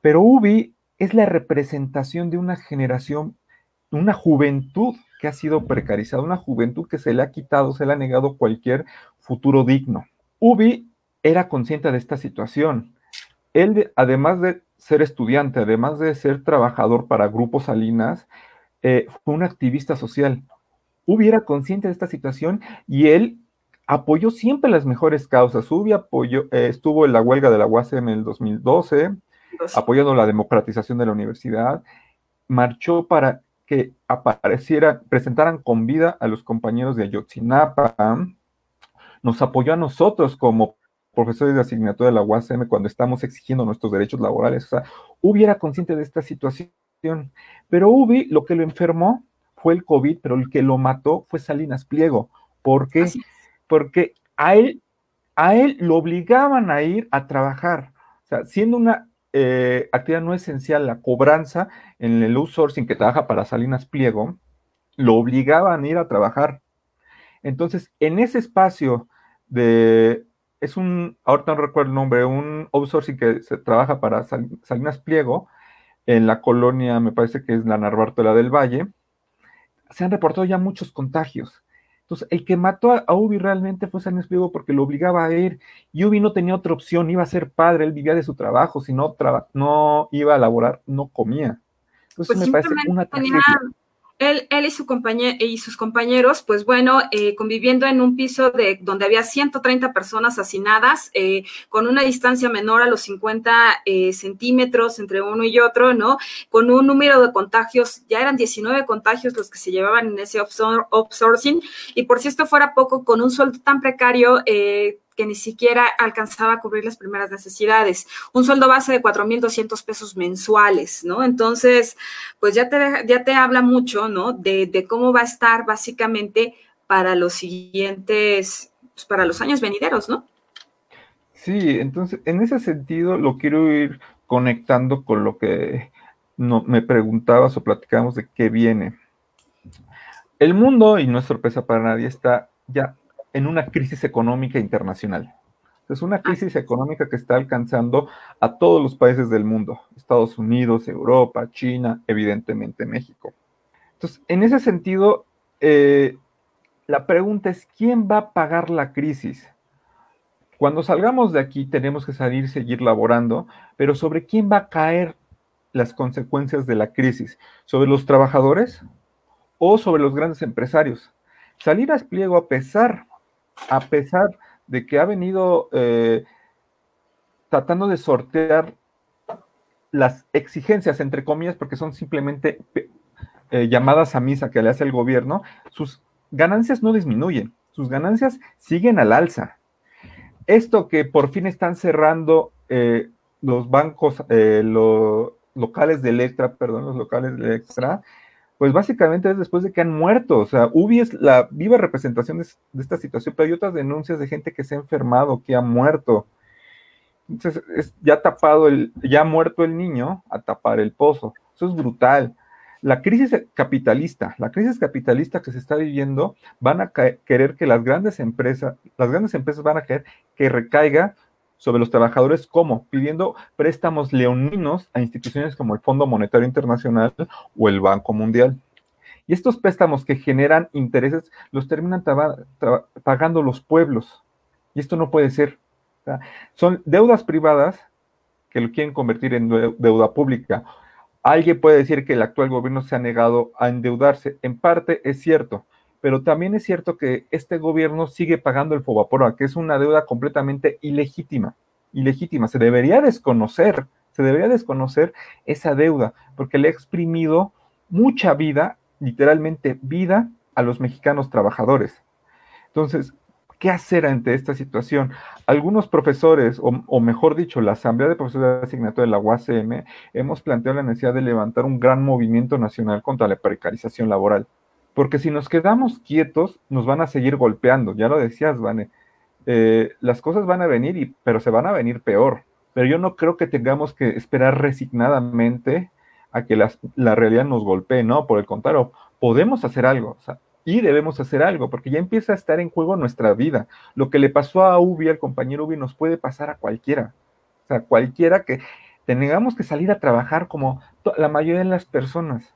Pero Ubi es la representación de una generación, una juventud que ha sido precarizada, una juventud que se le ha quitado, se le ha negado cualquier futuro digno. Ubi era consciente de esta situación. Él, además de ser estudiante, además de ser trabajador para Grupo Salinas, eh, fue un activista social. Ubi era consciente de esta situación y él apoyó siempre las mejores causas. Ubi apoyó, eh, estuvo en la huelga de la UASM en el 2012, apoyando la democratización de la universidad, marchó para que aparecieran, presentaran con vida a los compañeros de Ayotzinapa, nos apoyó a nosotros como profesores de asignatura de la UASM cuando estamos exigiendo nuestros derechos laborales. O sea, Ubi era consciente de esta situación, pero Ubi lo que lo enfermó fue el COVID, pero el que lo mató fue Salinas Pliego. ¿Por qué? Porque a él, a él lo obligaban a ir a trabajar. O sea, siendo una eh, actividad no esencial, la cobranza en el outsourcing que trabaja para Salinas Pliego, lo obligaban a ir a trabajar. Entonces, en ese espacio de, es un, ahorita no recuerdo el nombre, un outsourcing que se trabaja para Salinas Pliego, en la colonia, me parece que es la Narvártola del Valle, se han reportado ya muchos contagios. Entonces, el que mató a, Ubi realmente fue Salinas Pliego porque lo obligaba a ir. Y Ubi no tenía otra opción, iba a ser padre, él vivía de su trabajo, si no, no iba a laborar, no comía. Entonces, pues me parece una tragedia él, él y, su y sus compañeros, pues bueno, eh, conviviendo en un piso de donde había 130 personas hacinadas, eh, con una distancia menor a los 50 eh, centímetros entre uno y otro, ¿no? Con un número de contagios, ya eran 19 contagios los que se llevaban en ese outsourcing, y por si esto fuera poco, con un sueldo tan precario, que ni siquiera alcanzaba a cubrir las primeras necesidades. Un sueldo base de 4.200 pesos mensuales, ¿no? Entonces, pues ya te, ya te habla mucho, ¿no? De, cómo va a estar básicamente para los siguientes, pues para los años venideros, ¿no? Sí, entonces, en ese sentido lo quiero ir conectando con lo que no, me preguntabas o platicamos de qué viene. El mundo, y no es sorpresa para nadie, está ya en una crisis económica internacional. Es una crisis económica que está alcanzando a todos los países del mundo, Estados Unidos, Europa, China, evidentemente México. Entonces, en ese sentido, eh, la pregunta es, ¿quién va a pagar la crisis? Cuando salgamos de aquí tenemos que salir, seguir laborando, pero ¿sobre quién va a caer las consecuencias de la crisis? ¿Sobre los trabajadores o sobre los grandes empresarios? Salir a pliego a pesar a pesar de que ha venido eh, tratando de sortear las exigencias, entre comillas, porque son simplemente eh, llamadas a misa que le hace el gobierno, sus ganancias no disminuyen, sus ganancias siguen al alza. Esto que por fin están cerrando eh, los bancos, los locales de Electra, perdón, los locales de Electra, pues básicamente es después de que han muerto. O sea, UBI es la viva representación de, esta situación, pero hay otras denuncias de gente que se ha enfermado, que ha muerto. Entonces, es ya tapado el, ya muerto el niño, a tapar el pozo. Eso es brutal. La crisis capitalista, la crisis capitalista que se está viviendo, van a querer que las grandes empresas, las grandes empresas van a querer que recaiga sobre los trabajadores como pidiendo préstamos leoninos a instituciones como el Fondo Monetario Internacional o el Banco Mundial. Y estos préstamos que generan intereses los terminan pagando los pueblos. Y esto no puede ser. son deudas privadas que lo quieren convertir en deuda pública. Alguien puede decir que el actual gobierno se ha negado a endeudarse. En parte es cierto, pero también es cierto que este gobierno sigue pagando el Fobaporoa, que es una deuda completamente ilegítima, ilegítima, se debería desconocer, se debería desconocer esa deuda, porque le ha exprimido mucha vida, literalmente vida, a los mexicanos trabajadores. Entonces, ¿qué hacer ante esta situación? Algunos profesores, o, o, mejor dicho, la Asamblea de Profesores de Asignatura de la UACM, hemos planteado la necesidad de levantar un gran movimiento nacional contra la precarización laboral. Porque si nos quedamos quietos, nos van a seguir golpeando. Ya lo decías, Vane. Eh, las cosas van a venir, y, pero se van a venir peor. Pero yo no creo que tengamos que esperar resignadamente a que la realidad nos golpee, ¿no? Por el contrario, podemos hacer algo. y debemos hacer algo, porque ya empieza a estar en juego nuestra vida. Lo que le pasó a Ubi, al compañero Ubi, nos puede pasar a cualquiera. O sea, cualquiera que tengamos que salir a trabajar como la mayoría de las personas.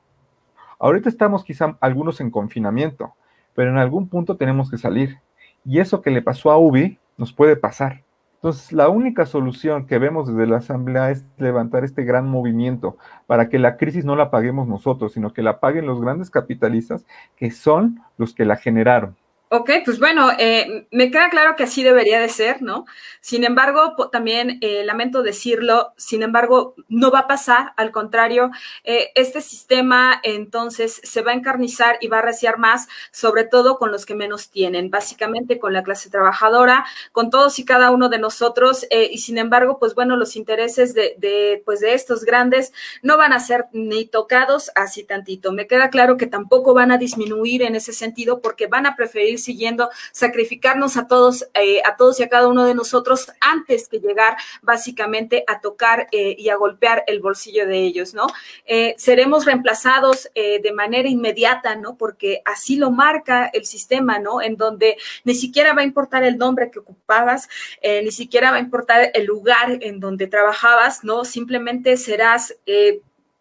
Ahorita estamos quizá algunos en confinamiento, pero en algún punto tenemos que salir. Y eso que le pasó a Ubi nos puede pasar. Entonces, la única solución que vemos desde la Asamblea es levantar este gran movimiento para que la crisis no la paguemos nosotros, sino que la paguen los grandes capitalistas que son los que la generaron. Ok, pues bueno, eh, me queda claro que así debería de ser, ¿no? Sin embargo, también eh, lamento decirlo, sin embargo, no va a pasar, al contrario, eh, este sistema entonces se va a encarnizar y va a reciar más, sobre todo con los que menos tienen, básicamente con la clase trabajadora, con todos y cada uno de nosotros, y sin embargo, pues bueno, los intereses de, de, pues de estos grandes no van a ser ni tocados así tantito. Me queda claro que tampoco van a disminuir en ese sentido porque van a preferir siguiendo sacrificarnos a todos, eh, a todos y a cada uno de nosotros antes que llegar básicamente a tocar eh, y a golpear el bolsillo de ellos, ¿no? Eh, seremos reemplazados de manera inmediata, ¿no? Porque así lo marca el sistema, ¿no? En donde ni siquiera va a importar el nombre que ocupabas, ni siquiera va a importar el lugar en donde trabajabas, ¿no? Simplemente serás,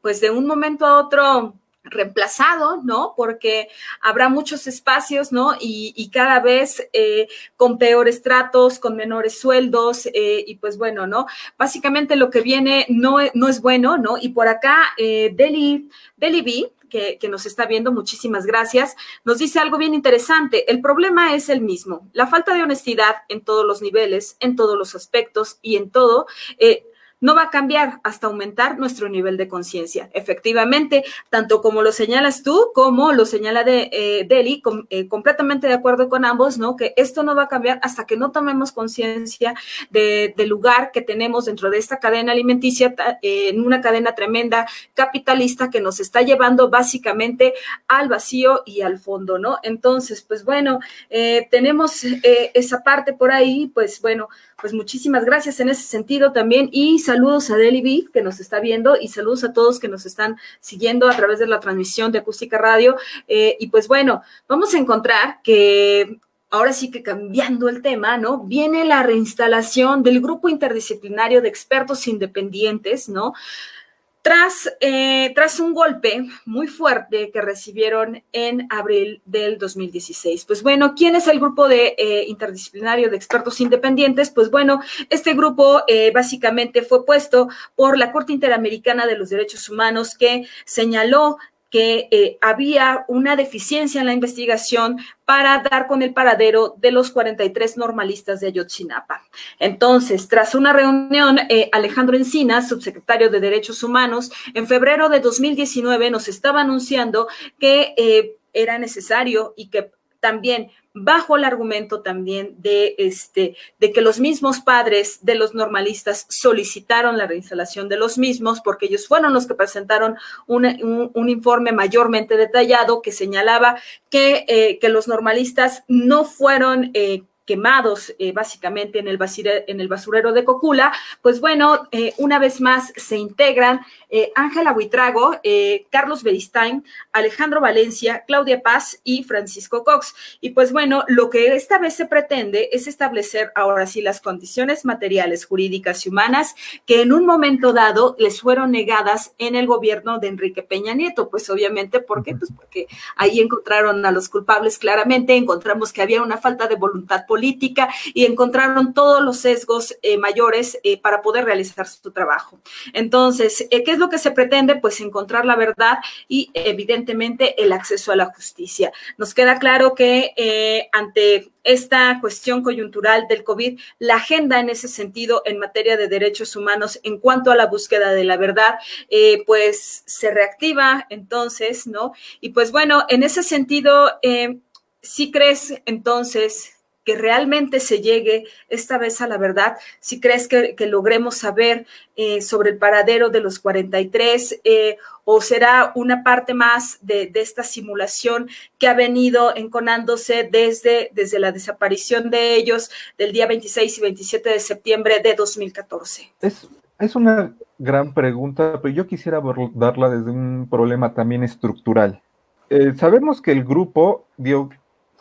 pues de un momento a otro, reemplazado, ¿no? Porque habrá muchos espacios, ¿no? Y, cada vez eh, con peores tratos, con menores sueldos, eh, y pues bueno, ¿no? Básicamente lo que viene no, no es bueno, ¿no? Y por acá, eh, Deli, Deli B, que, que, nos está viendo, muchísimas gracias, nos dice algo bien interesante. El problema es el mismo, la falta de honestidad en todos los niveles, en todos los aspectos y en todo. Eh, no va a cambiar hasta aumentar nuestro nivel de conciencia. Efectivamente, tanto como lo señalas tú, como lo señala de, eh, Deli, eh, completamente de acuerdo con ambos, ¿no? Que esto no va a cambiar hasta que no tomemos conciencia del lugar que tenemos dentro de esta cadena alimenticia, eh, en una cadena tremenda capitalista que nos está llevando básicamente al vacío y al fondo, ¿no? Entonces, pues bueno, tenemos esa parte por ahí, pues bueno, pues muchísimas gracias en ese sentido también y saludos a Deli B que nos está viendo y saludos a todos que nos están siguiendo a través de la transmisión de Acústica Radio. Eh, y pues bueno, vamos a encontrar que ahora sí que cambiando el tema, ¿no? Viene la reinstalación del grupo interdisciplinario de expertos independientes, ¿no? Tras, eh, tras un golpe muy fuerte que recibieron en abril del 2016. Pues bueno, ¿quién es el grupo de eh, interdisciplinario de expertos independientes? Pues bueno, este grupo eh, básicamente fue puesto por la Corte Interamericana de los Derechos Humanos que señaló que eh, había una deficiencia en la investigación para dar con el paradero de los 43 normalistas de Ayotzinapa. Entonces, tras una reunión, eh, Alejandro Encinas, subsecretario de Derechos Humanos, en febrero de 2019 nos estaba anunciando que eh, era necesario y que también bajo el argumento también de, este, de que los mismos padres de los normalistas solicitaron la reinstalación de los mismos, porque ellos fueron los que presentaron un, un, informe mayormente detallado que señalaba que, eh, que los normalistas no fueron eh, quemados eh, básicamente en el, basurero de Cocula, pues bueno, eh, una vez más se integran eh, Ángela Buitrago, Carlos Beristain, Alejandro Valencia, Claudia Paz y Francisco Cox. Y pues bueno, lo que esta vez se pretende es establecer ahora sí las condiciones materiales, jurídicas y humanas que en un momento dado les fueron negadas en el gobierno de Enrique Peña Nieto, pues obviamente, ¿por qué? Pues porque ahí encontraron a los culpables claramente, encontramos que había una falta de voluntad política y encontraron todos los sesgos eh, mayores eh, para poder realizar su trabajo. Entonces, eh, ¿qué es lo que se pretende? Pues encontrar la verdad y evidentemente el acceso a la justicia. Nos queda claro que ante esta cuestión coyuntural del COVID, la agenda en ese sentido en materia de derechos humanos en cuanto a la búsqueda de la verdad, pues se reactiva entonces, ¿no? Y pues bueno, en ese sentido, eh, ¿sí crees entonces que realmente se llegue esta vez a la verdad, si crees que, logremos saber eh, sobre el paradero de los 43 eh, o será una parte más de, esta simulación que ha venido enconándose desde, desde la desaparición de ellos del día 26 y 27 de septiembre de 2014? Es, es una gran pregunta, pero yo quisiera abordarla desde un problema también estructural. Eh, sabemos que el grupo dio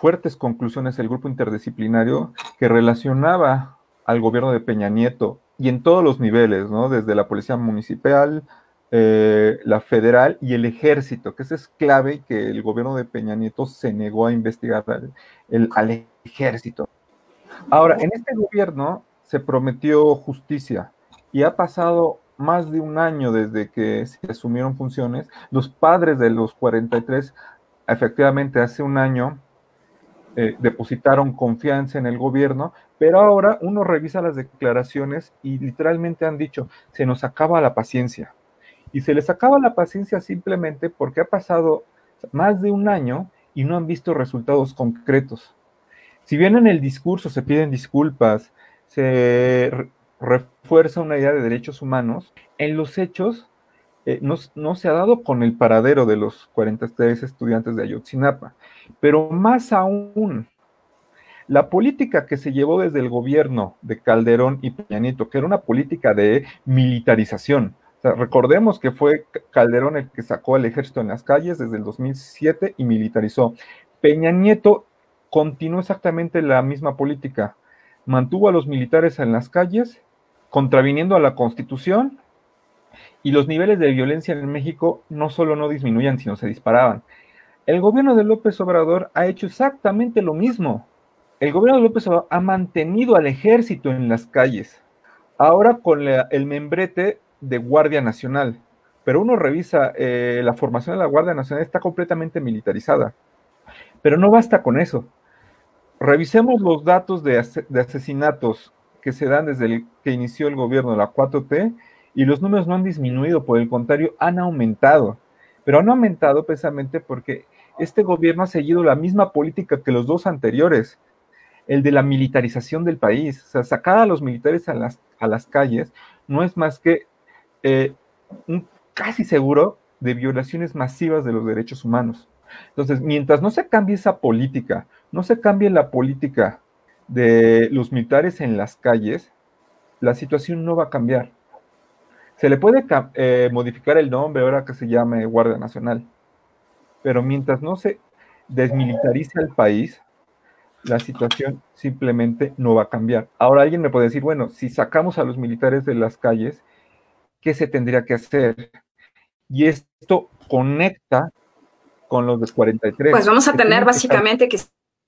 fuertes conclusiones el grupo interdisciplinario que relacionaba al gobierno de Peña Nieto y en todos los niveles, ¿no? Desde la policía municipal, eh, la federal y el ejército, que eso es clave que el gobierno de Peña Nieto se negó a investigar al ejército. Ahora, en este gobierno se prometió justicia y ha pasado más de un año desde que se asumieron funciones. Los padres de los 43, efectivamente, hace un año eh, depositaron confianza en el gobierno, pero ahora uno revisa las declaraciones y literalmente han dicho, se nos acaba la paciencia. Y se les acaba la paciencia simplemente porque ha pasado más de un año y no han visto resultados concretos. Si bien en el discurso se piden disculpas, se refuerza una idea de derechos humanos, en los hechos eh, no, no, se ha dado con el paradero de los 43 estudiantes de Ayotzinapa. Pero más aún, la política que se llevó desde el gobierno de Calderón y Peña Nieto, que era una política de militarización, recordemos que fue Calderón el que sacó al ejército en las calles desde el 2007 y militarizó. Peña Nieto continuó exactamente la misma política. Mantuvo a los militares en las calles, contraviniendo a la constitución, y los niveles de violencia en México no solo no disminuían, sino se disparaban. El gobierno de López Obrador ha hecho exactamente lo mismo. El gobierno de López Obrador ha mantenido al ejército en las calles. Ahora con el membrete de Guardia Nacional. Pero uno revisa, eh, la formación de la Guardia Nacional está completamente militarizada. Pero no basta con eso. Revisemos los datos de, de asesinatos que se dan desde el, que inició el gobierno de la 4T y los números no han disminuido, por el contrario, han aumentado. Pero han aumentado precisamente porque este gobierno ha seguido la misma política que los dos anteriores, el de la militarización del país. O sea, sacar a los militares a las, a las calles no es más que eh, un casi seguro de violaciones masivas de los derechos humanos. Entonces, mientras no se cambie esa política, no se cambie la política de los militares en las calles, la situación no va a cambiar. Se le puede eh, modificar el nombre ahora que se llame Guardia Nacional, pero mientras no se desmilitarice el país, la situación simplemente no va a cambiar. Ahora alguien me puede decir, bueno, si sacamos a los militares de las calles, ¿qué se tendría que hacer? Y esto conecta con los de 43. Pues vamos a tener básicamente que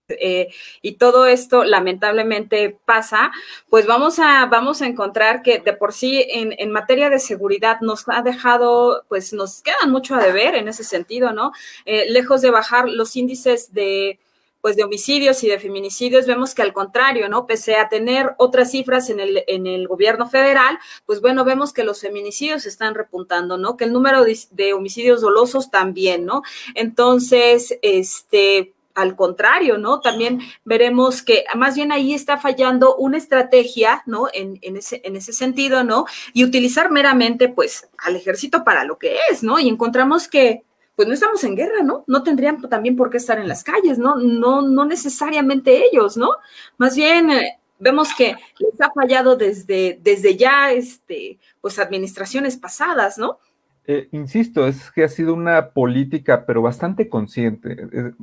eh, y todo esto lamentablemente pasa, pues vamos a, vamos a encontrar que de por sí en, en, materia de seguridad nos ha dejado, pues nos quedan mucho a deber en ese sentido, ¿no? Eh, lejos de bajar los índices de pues de homicidios y de feminicidios, vemos que al contrario, ¿no? Pese a tener otras cifras en el, en el gobierno federal, pues bueno, vemos que los feminicidios están repuntando, ¿no? Que el número de, de homicidios dolosos también, ¿no? Entonces, este, al contrario, ¿no? También veremos que más bien ahí está fallando una estrategia, ¿no? En, en, ese, en ese sentido, ¿no? Y utilizar meramente, pues, al ejército para lo que es, ¿no? Y encontramos que, pues, no estamos en guerra, ¿no? No tendrían también por qué estar en las calles, ¿no? No, no necesariamente ellos, ¿no? Más bien... Eh, vemos que les ha fallado desde, desde ya, este, pues, administraciones pasadas, ¿no? Eh, insisto, es que ha sido una política, pero bastante consciente. Eh,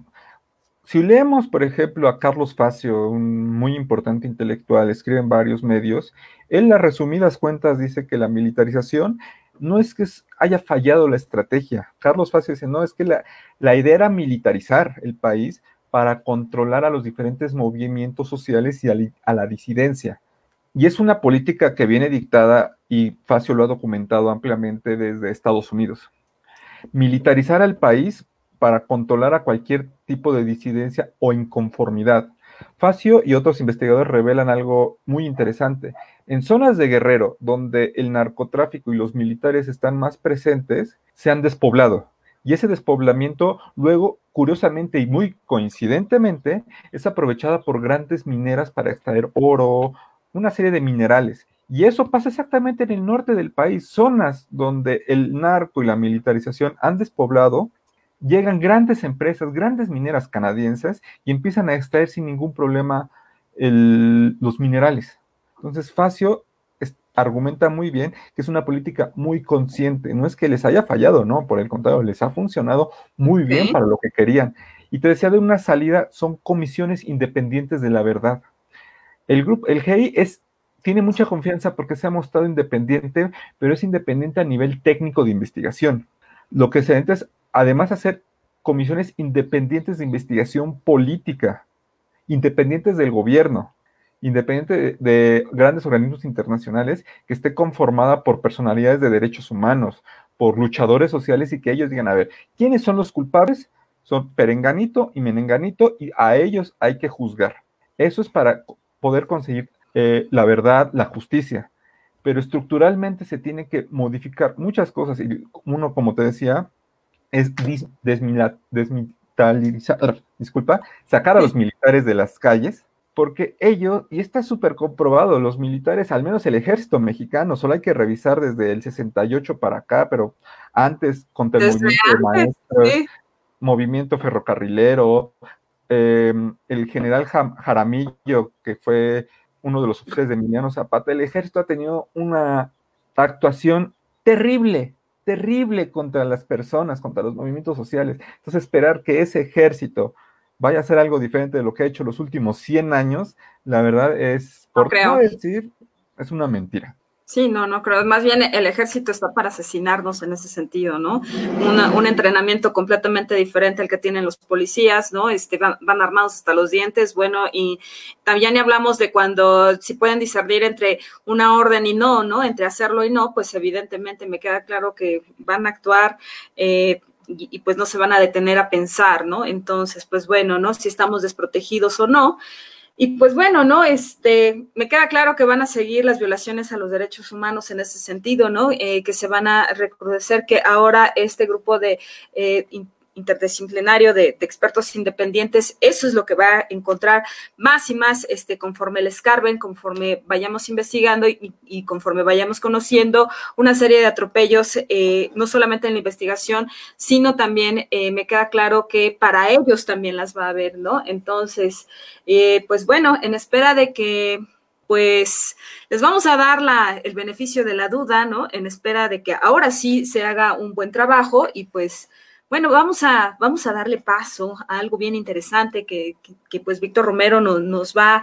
si leemos, por ejemplo, a Carlos Facio, un muy importante intelectual, escribe en varios medios, él las resumidas cuentas dice que la militarización no es que haya fallado la estrategia. Carlos Facio dice, no, es que la, la idea era militarizar el país para controlar a los diferentes movimientos sociales y a, a la disidencia. Y es una política que viene dictada, y Facio lo ha documentado ampliamente desde Estados Unidos. Militarizar al país para controlar a cualquier tipo de disidencia o inconformidad. Facio y otros investigadores revelan algo muy interesante. En zonas de Guerrero, donde el narcotráfico y los militares están más presentes, se han despoblado. Y ese despoblamiento luego, curiosamente y muy coincidentemente, es aprovechada por grandes mineras para extraer oro, una serie de minerales. Y eso pasa exactamente en el norte del país, zonas donde el narco y la militarización han despoblado llegan grandes empresas, grandes mineras canadienses y empiezan a extraer sin ningún problema los minerales. Entonces, Facio argumenta muy bien que es una política muy consciente. No es que les haya fallado, no, por el contrario, les ha funcionado muy bien para lo que querían. Y te decía de una salida, son comisiones independientes de la verdad. El grupo, el es, tiene mucha confianza porque se ha mostrado independiente, pero es independiente a nivel técnico de investigación. Lo que se entra es además hacer comisiones independientes de investigación política, independientes del gobierno, independiente de, grandes organismos internacionales, que esté conformada por personalidades de derechos humanos, por luchadores sociales y que ellos digan, a ver, ¿quiénes son los culpables? Son perenganito y menenganito y a ellos hay que juzgar. Eso es para poder conseguir eh, la verdad, la justicia. Pero estructuralmente se tiene que modificar muchas cosas y uno, como te decía, es desmilitarizar, disculpa, sacar a los militares de las calles porque ellos, y está súper comprobado, los militares, al menos el ejército mexicano, solo hay que revisar desde el 68 para acá, pero antes contra el movimiento de maestros, movimiento ferrocarrilero, em, el general Jaramillo, que fue uno de los oficiales de Emiliano Zapata, el ejército ha tenido una actuación terrible, terrible contra las personas, contra los movimientos sociales. Entonces, esperar que ese ejército vaya a ser algo diferente de lo que ha hecho los últimos 100 años, la verdad es, por no decir, es una mentira. Sí, no, no creo. Más bien el ejército está para asesinarnos en ese sentido, ¿no? un entrenamiento completamente diferente al que tienen los policías, ¿no? Este, van, armados hasta los dientes, bueno, y también hablamos de cuando si pueden discernir entre una orden y no, ¿no? Entre hacerlo y no, pues evidentemente me queda claro que van a actuar eh, y, pues no se van a detener a pensar, ¿no? Entonces, pues bueno, ¿no? Si estamos desprotegidos o no. Y pues bueno, ¿no? Este, me queda claro que van a seguir las violaciones a los derechos humanos en ese sentido, ¿no? Eh, que se van a recrudecer, que ahora este grupo de eh, interdisciplinario de, expertos independientes, eso es lo que va a encontrar más y más este, conforme el escarben, conforme vayamos investigando y, conforme vayamos conociendo una serie de atropellos, eh, no solamente en la investigación, sino también eh, me queda claro que para ellos también las va a haber, ¿no? Entonces, eh, pues bueno, en espera de que pues les vamos a dar la, el beneficio de la duda, ¿no? En espera de que ahora sí se haga un buen trabajo y pues bueno, vamos a, vamos a darle paso a algo bien interesante que, pues Víctor Romero nos va a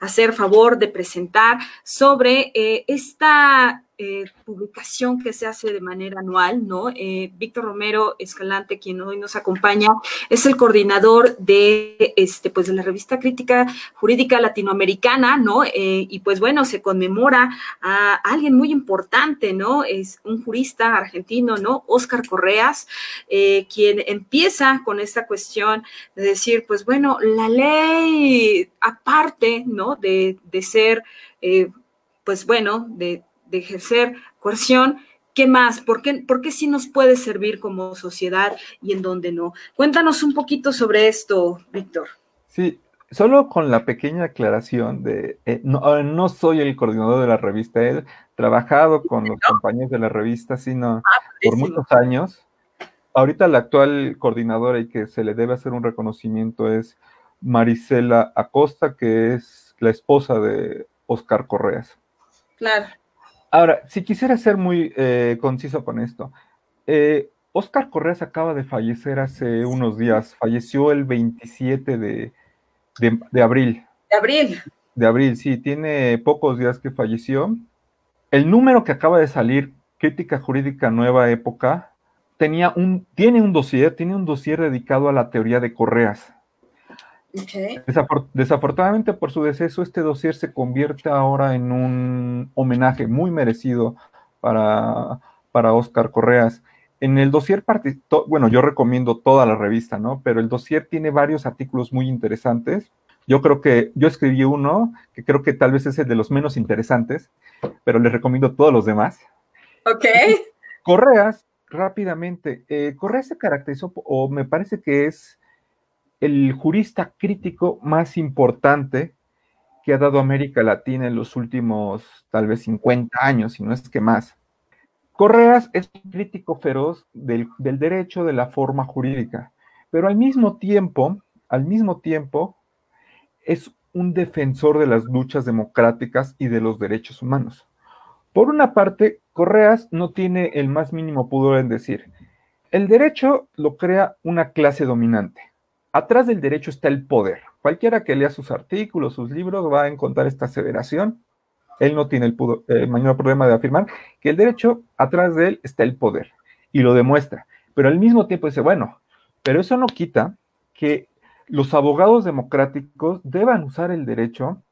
hacer favor de presentar sobre eh, esta eh, publicación que se hace de manera anual, ¿no? Eh, Víctor Romero Escalante, quien hoy nos acompaña, es el coordinador de, este, pues, de la revista crítica jurídica latinoamericana, ¿no? Eh, y pues bueno, se conmemora a alguien muy importante, ¿no? Es un jurista argentino, ¿no? Oscar Correas, quien empieza con esta cuestión de decir, pues bueno, la ley, aparte, ¿no? De, de ser, pues bueno, de de ejercer coerción, ¿qué más? ¿Por qué, ¿Por qué sí nos puede servir como sociedad y en dónde no? Cuéntanos un poquito sobre esto, Víctor. Sí, solo con la pequeña aclaración de, eh, no, soy el coordinador de la revista, he trabajado con los compañeros de la revista, sino ah, por muchos años. Ahorita la actual coordinadora y que se le debe hacer un reconocimiento es Marisela Acosta, que es la esposa de Oscar Correas. Claro. Ahora, si quisiera ser muy eh, conciso con esto, eh, Oscar Correas acaba de fallecer hace unos días, falleció el 27 de, abril. De abril. De abril, sí, tiene pocos días que falleció. El número que acaba de salir, Crítica Jurídica Nueva Época, tenía un, tiene un dossier, tiene un dossier dedicado a la teoría de Correas desafortunadamente por su deceso, este dossier se convierte ahora en un homenaje muy merecido para, para Oscar Correas. En el dossier, bueno, yo recomiendo toda la revista, ¿no? Pero el dossier tiene varios artículos muy interesantes. Yo creo que yo escribí uno que creo que tal vez es el de los menos interesantes, pero les recomiendo todos los demás. Ok. Correas, rápidamente, eh, Correas se caracterizó, o me parece que es el jurista crítico más importante que ha dado América Latina en los últimos tal vez 50 años, si no es que más. Correas es un crítico feroz del, derecho de la forma jurídica, pero al mismo tiempo, al mismo tiempo, es un defensor de las luchas democráticas y de los derechos humanos. Por una parte, Correas no tiene el más mínimo pudor en decir, el derecho lo crea una clase dominante Atrás del derecho está el poder. Cualquiera que lea sus artículos, sus libros, va a encontrar esta aseveración. Él no tiene el, eh, mayor problema de afirmar que el derecho, atrás de él está el poder. Y lo demuestra. Pero al mismo tiempo dice, bueno, pero eso no quita que los abogados democráticos deban usar el derecho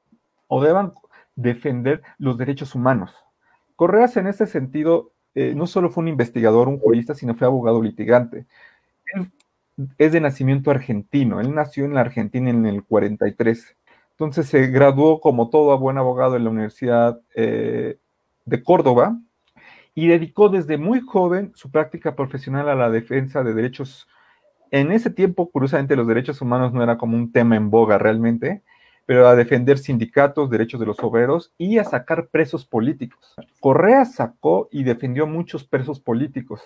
o deban defender los derechos humanos. Correas en ese sentido eh, no solo fue un investigador, un jurista, sino fue abogado litigante es de nacimiento argentino. Él nació en la Argentina en el 43. Entonces se graduó como todo buen abogado en la Universidad eh, de Córdoba y dedicó desde muy joven su práctica profesional a la defensa de derechos. En ese tiempo, curiosamente, los derechos humanos no era como un tema en boga realmente, pero a defender sindicatos, derechos de los obreros y a sacar presos políticos. Correa sacó y defendió muchos presos políticos.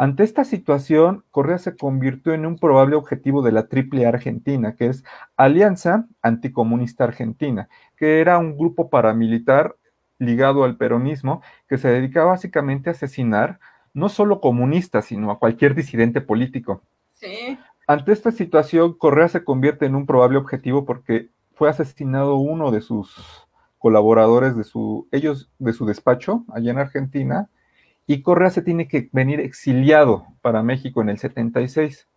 Ante esta situación, Correa se convirtió en un probable objetivo de la Triple Argentina, que es Alianza Anticomunista Argentina, que era un grupo paramilitar ligado al peronismo que se dedicaba básicamente a asesinar no solo comunistas, sino a cualquier disidente político. Ante esta situación, Correa se convierte en un probable objetivo porque fue asesinado uno de sus colaboradores de su, ellos, de su despacho allá en Argentina, y Correa se tiene que venir exiliado para México en el 76.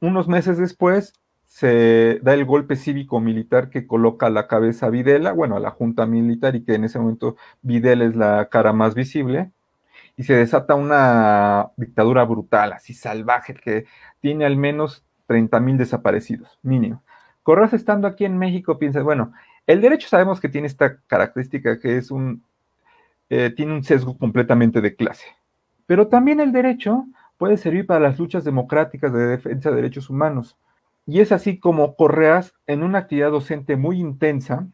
Unos meses después se da el golpe cívico-militar que coloca a la cabeza a Videla, bueno, a la junta militar y que en ese momento Videla es la cara más visible, y se desata una dictadura brutal, así salvaje, que tiene al menos 30 mil desaparecidos, mínimo. Correas estando aquí en México piensa, bueno, el derecho sabemos que tiene esta característica que es un, eh, tiene un sesgo completamente de clase, pero también el derecho puede servir para las luchas democráticas de defensa de derechos humanos. Y es así como Correas, en una actividad docente muy intensa,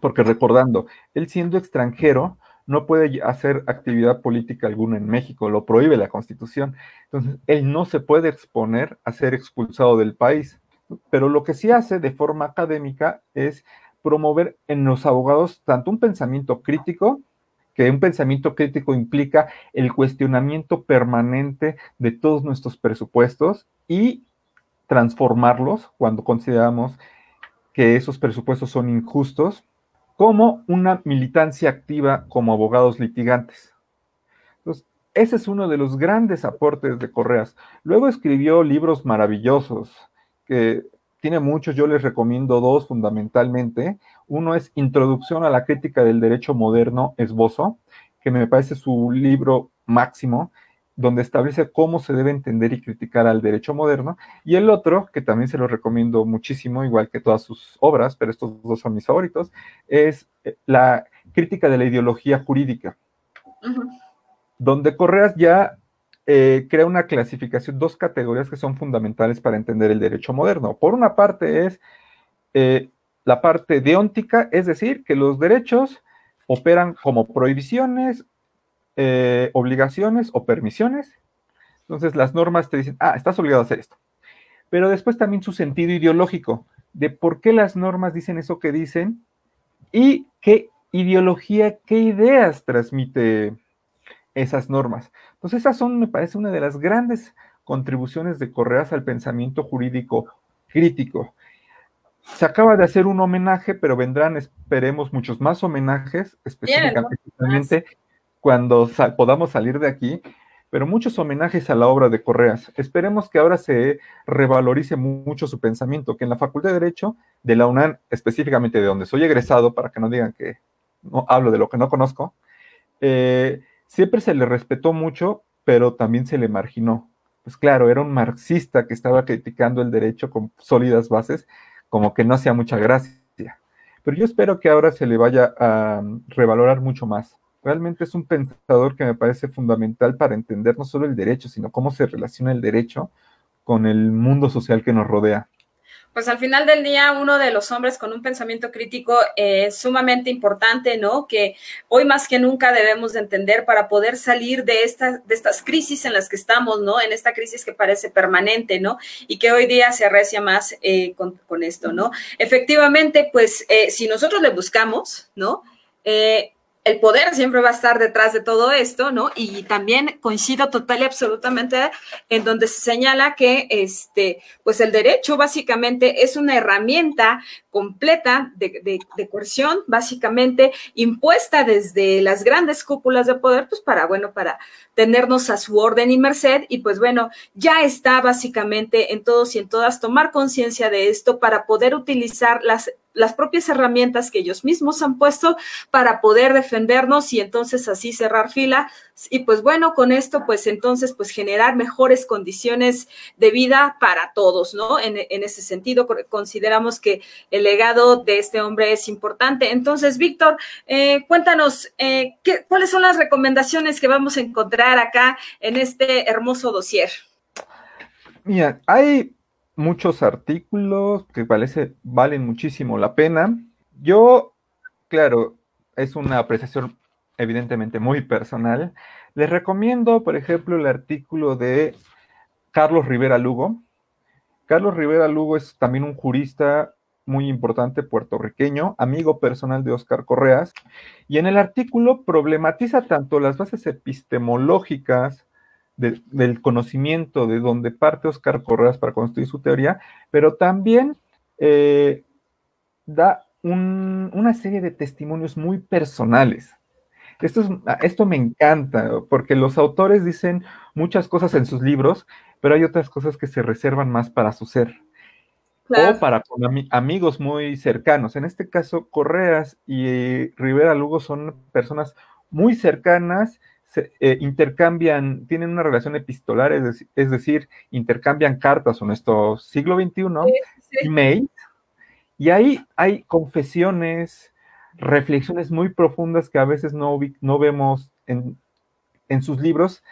porque recordando, él siendo extranjero, no puede hacer actividad política alguna en México, lo prohíbe la Constitución. Entonces, él no se puede exponer a ser expulsado del país pero lo que sí hace de forma académica es promover en los abogados tanto un pensamiento crítico, que un pensamiento crítico implica el cuestionamiento permanente de todos nuestros presupuestos y transformarlos cuando consideramos que esos presupuestos son injustos, como una militancia activa como abogados litigantes. Entonces, ese es uno de los grandes aportes de Correas. Luego escribió libros maravillosos, que tiene muchos, yo les recomiendo dos fundamentalmente. Uno es Introducción a la Crítica del Derecho Moderno, Esbozo, que me parece su libro máximo, donde establece cómo se debe entender y criticar al derecho moderno. Y el otro, que también se lo recomiendo muchísimo, igual que todas sus obras, pero estos dos son mis favoritos, es eh, la crítica de la ideología jurídica, donde Correas ya eh, crea una clasificación, dos categorías que son fundamentales para entender el derecho moderno. Por una parte es eh, la parte deóntica, es decir, que los derechos operan como prohibiciones, eh, obligaciones o permisiones. Entonces las normas te dicen, ah, estás obligado a hacer esto. Pero después también su sentido ideológico, de por qué las normas dicen eso que dicen y qué ideología, qué ideas transmite esas normas. Entonces, esas son, me parece, una de las grandes contribuciones de Correas al pensamiento jurídico crítico. Se acaba de hacer un homenaje, pero vendrán, esperemos, muchos más homenajes, específicamente cuando podamos salir de aquí, pero muchos homenajes a la obra de Correas. Esperemos que ahora se revalorice mucho su pensamiento, que en la Facultad de Derecho de la UNAM, específicamente de donde soy egresado, para que no digan que no hablo de lo que no conozco, eh, siempre se le respetó mucho, pero también se le marginó. Pues claro, era un marxista que estaba criticando el derecho con sólidas bases, como que no hacía mucha gracia. Pero yo espero que ahora se le vaya a mm, revalorar mucho más. Realmente es un pensador que me parece fundamental para entender no solo el derecho, sino cómo se relaciona el derecho con el mundo social que nos rodea pues al final del día uno de los hombres con un pensamiento crítico es sumamente importante, ¿no? Que hoy más que nunca debemos de entender para poder salir de, esta, de estas crisis en las que estamos, ¿no? En esta crisis que parece permanente, ¿no? Y que hoy día se arrecia más eh, con, esto, ¿no? Efectivamente, pues eh, si nosotros le buscamos, ¿no? Eh, el poder siempre va a estar detrás de todo esto, ¿no? Y también coincido total y absolutamente en donde se señala que este, pues el derecho básicamente es una herramienta completa de, de, coerción, básicamente impuesta desde las grandes cúpulas de poder, pues para, bueno, para tenernos a su orden y merced, y pues bueno, ya está básicamente en todos y en todas tomar conciencia de esto para poder utilizar las las propias herramientas que ellos mismos han puesto para poder defendernos y entonces así cerrar fila. Y pues bueno, con esto, pues entonces, pues generar mejores condiciones de vida para todos, ¿no? En, ese sentido, consideramos que el legado de este hombre es importante. Entonces, Víctor, eh, cuéntanos, eh, ¿qué, ¿cuáles son las recomendaciones que vamos a encontrar acá en este hermoso dossier? Mira, hay muchos artículos que parece, valen muchísimo la pena. Yo, claro, es una apreciación evidentemente muy personal. Les recomiendo, por ejemplo, el artículo de Carlos Rivera Lugo. Carlos Rivera Lugo es también un jurista muy importante puertorriqueño, amigo personal de Oscar Correas, y en el artículo problematiza tanto las bases epistemológicas del conocimiento de donde parte Oscar Correas para construir su teoría, pero también eh, da una serie de testimonios muy personales. Esto, esto me encanta, porque los autores dicen muchas cosas en sus libros, pero hay otras cosas que se reservan más para su ser. O para amigos muy cercanos. En este caso, Correas y Rivera Lugo son personas muy cercanas eh, intercambian, tienen una relación epistolar, es, decir, intercambian cartas en nuestro siglo XXI, email, y ahí hay confesiones, reflexiones muy profundas que a veces no, no vemos en, en sus libros.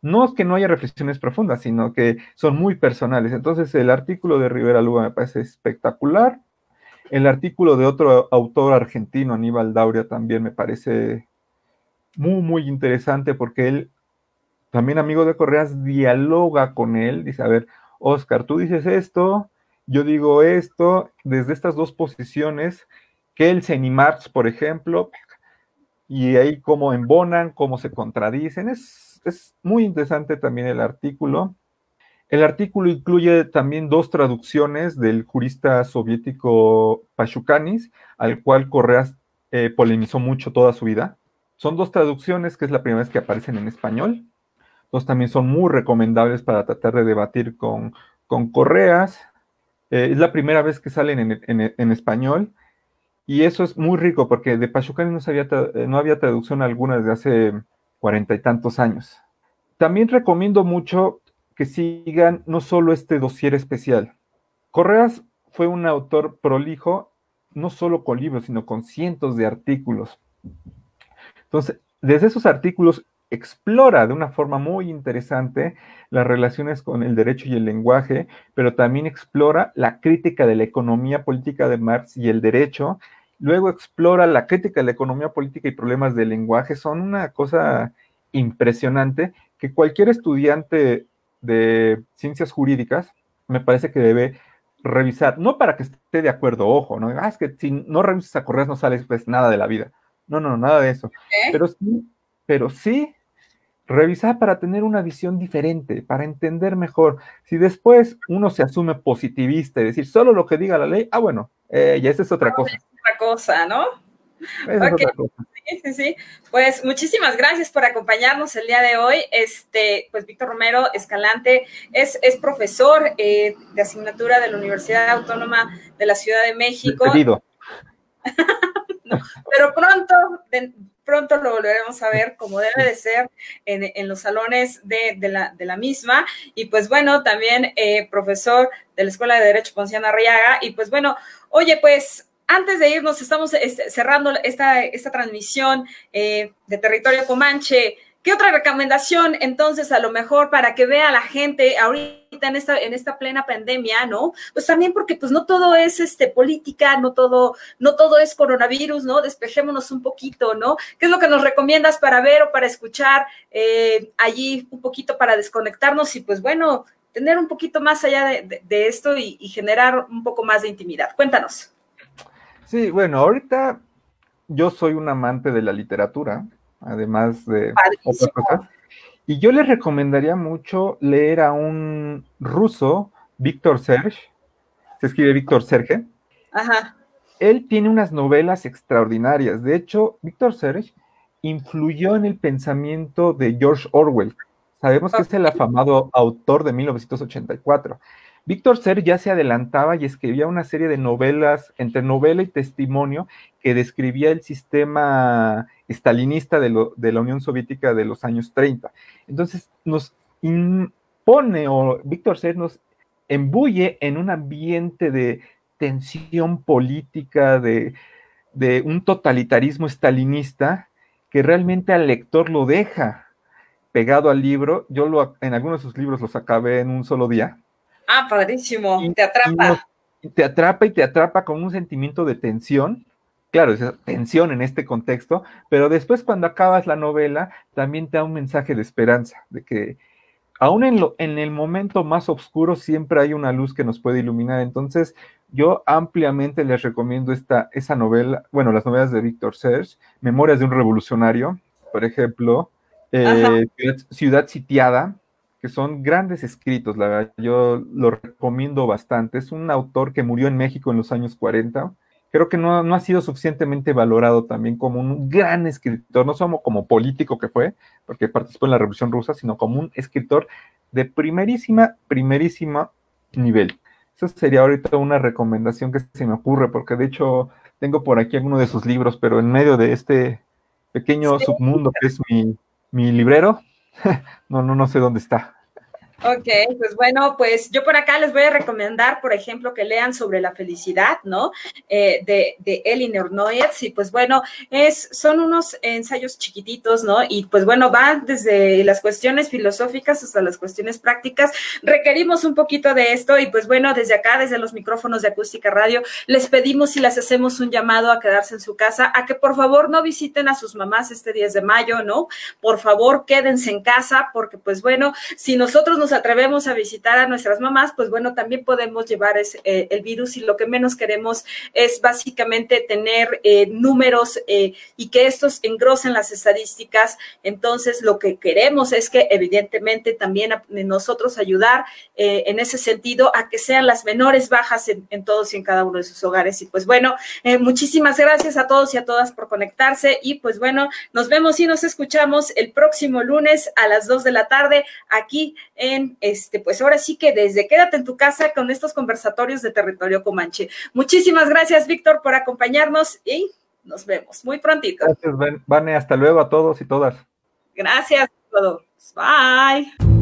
No es que no haya reflexiones profundas, sino que son muy personales. Entonces, el artículo de Rivera Luga me parece espectacular. El artículo de otro autor argentino, Aníbal Dauria, también me parece muy, muy interesante porque él, también amigo de Correas, dialoga con él, dice, a ver, Oscar, tú dices esto, yo digo esto, desde estas dos posiciones, Kelsen y Marx, por ejemplo, y ahí cómo embonan, cómo se contradicen. Es, es, muy interesante también el artículo. El artículo incluye también dos traducciones del jurista soviético Pashukanis, al cual Correas eh, polemizó mucho toda su vida. Son dos traducciones que es la primera vez que aparecen en español. Dos también son muy recomendables para tratar de debatir con, con correas. Eh, es la primera vez que salen en, español. Y eso es muy rico porque de Pachucani no, eh, no había traducción alguna desde hace cuarenta y tantos años. También recomiendo mucho que sigan no solo este dossier especial. Correas fue un autor prolijo, no solo con libros, sino con cientos de artículos. Entonces, desde esos artículos explora de una forma muy interesante las relaciones con el derecho y el lenguaje, pero también explora la crítica de la economía política de Marx y el derecho. Luego explora la crítica de la economía política y problemas del lenguaje. Son una cosa impresionante que cualquier estudiante de ciencias jurídicas me parece que debe revisar, no para que esté de acuerdo, ojo, no, ah, es que si no revisas a Correas no sales pues nada de la vida. No, no, nada de eso. Pero sí, pero sí revisar para tener una visión diferente, para entender mejor. Si después uno se asume positivista y decir solo lo que diga la ley, ah, bueno, eh, ya esa es otra cosa. Es otra cosa, ¿no? Es otra cosa. Sí, sí, sí. Pues muchísimas gracias por acompañarnos el día de hoy. Este, pues Víctor Romero Escalante es, es profesor eh, de asignatura de la Universidad Autónoma de la Ciudad de México. pero pronto, pronto lo volveremos a ver como debe de ser en, los salones de, la, misma. Y pues bueno, también eh, profesor de la Escuela de Derecho Ponciana Arriaga. Y pues bueno, oye, pues antes de irnos, estamos este, cerrando esta, esta transmisión eh, de Territorio Comanche. ¿Qué otra recomendación entonces a lo mejor para que vea la gente ahorita en esta, en esta plena pandemia, ¿no? Pues también porque pues no todo es este política, no todo, no todo es coronavirus, ¿no? Despejémonos un poquito, ¿no? ¿Qué es lo que nos recomiendas para ver o para escuchar eh, allí un poquito para desconectarnos y pues bueno, tener un poquito más allá de, esto y, y generar un poco más de intimidad? Cuéntanos. Sí, bueno, ahorita yo soy un amante de la literatura además de otras cosas. Y yo les recomendaría mucho leer a un ruso, Víctor Serge, se escribe Víctor Serge. Ajá. Él tiene unas novelas extraordinarias. De hecho, Víctor Serge influyó en el pensamiento de George Orwell. Sabemos que es el afamado autor de 1984. Víctor Ser ya se adelantaba y escribía una serie de novelas, entre novela y testimonio, que describía el sistema estalinista de, la Unión Soviética de los años 30. Entonces nos impone, o Víctor Ser nos embulle en un ambiente de tensión política, de, de un totalitarismo estalinista, que realmente al lector lo deja pegado al libro. Yo lo, en algunos de sus libros los acabé en un solo día Ah, padrísimo, te atrapa. te atrapa y te atrapa con un sentimiento de tensión. Claro, es tensión en este contexto, pero después cuando acabas la novela también te da un mensaje de esperanza, de que aún en, lo, en el momento más oscuro siempre hay una luz que nos puede iluminar. Entonces, yo ampliamente les recomiendo esta, esa novela, bueno, las novelas de Víctor Serge, Memorias de un Revolucionario, por ejemplo, eh, Ciudad Sitiada, que son grandes escritos, la verdad, yo lo recomiendo bastante. Es un autor que murió en México en los años 40. Creo que no, ha sido suficientemente valorado también como un gran escritor, no solo como político que fue, porque participó en la Revolución Rusa, sino como un escritor de primerísima, primerísima nivel. Esa sería ahorita una recomendación que se me ocurre, porque de hecho tengo por aquí alguno de sus libros, pero en medio de este pequeño submundo que es mi, mi librero, no, no, no sé dónde está. Ok, pues bueno, pues yo por acá les voy a recomendar, por ejemplo, que lean sobre la felicidad, ¿no? Eh, de, de Elinor Noyes, y pues bueno, es, son unos ensayos chiquititos, ¿no? Y pues bueno, van desde las cuestiones filosóficas hasta las cuestiones prácticas. Requerimos un poquito de esto y pues bueno, desde acá, desde los micrófonos de Acústica Radio, les pedimos y les hacemos un llamado a quedarse en su casa, a que por favor no visiten a sus mamás este 10 de mayo, ¿no? Por favor, quédense en casa, porque pues bueno, si nosotros nos atrevemos a visitar a nuestras mamás, pues bueno, también podemos llevar eh, el virus y lo que menos queremos es básicamente tener eh, números eh, y que estos engrosen las estadísticas. Entonces, lo que queremos es que evidentemente también nosotros ayudar en ese sentido a que sean las menores bajas en, en, todos y en cada uno de sus hogares. Y pues bueno, muchísimas gracias a todos y a todas por conectarse y pues bueno, nos vemos y nos escuchamos el próximo lunes a las 2 de la tarde aquí en este, pues ahora sí que desde quédate en tu casa con estos conversatorios de territorio comanche. Muchísimas gracias, Víctor, por acompañarnos y nos vemos muy prontito. Gracias, Vane. Hasta luego a todos y todas. Gracias a todos. Bye.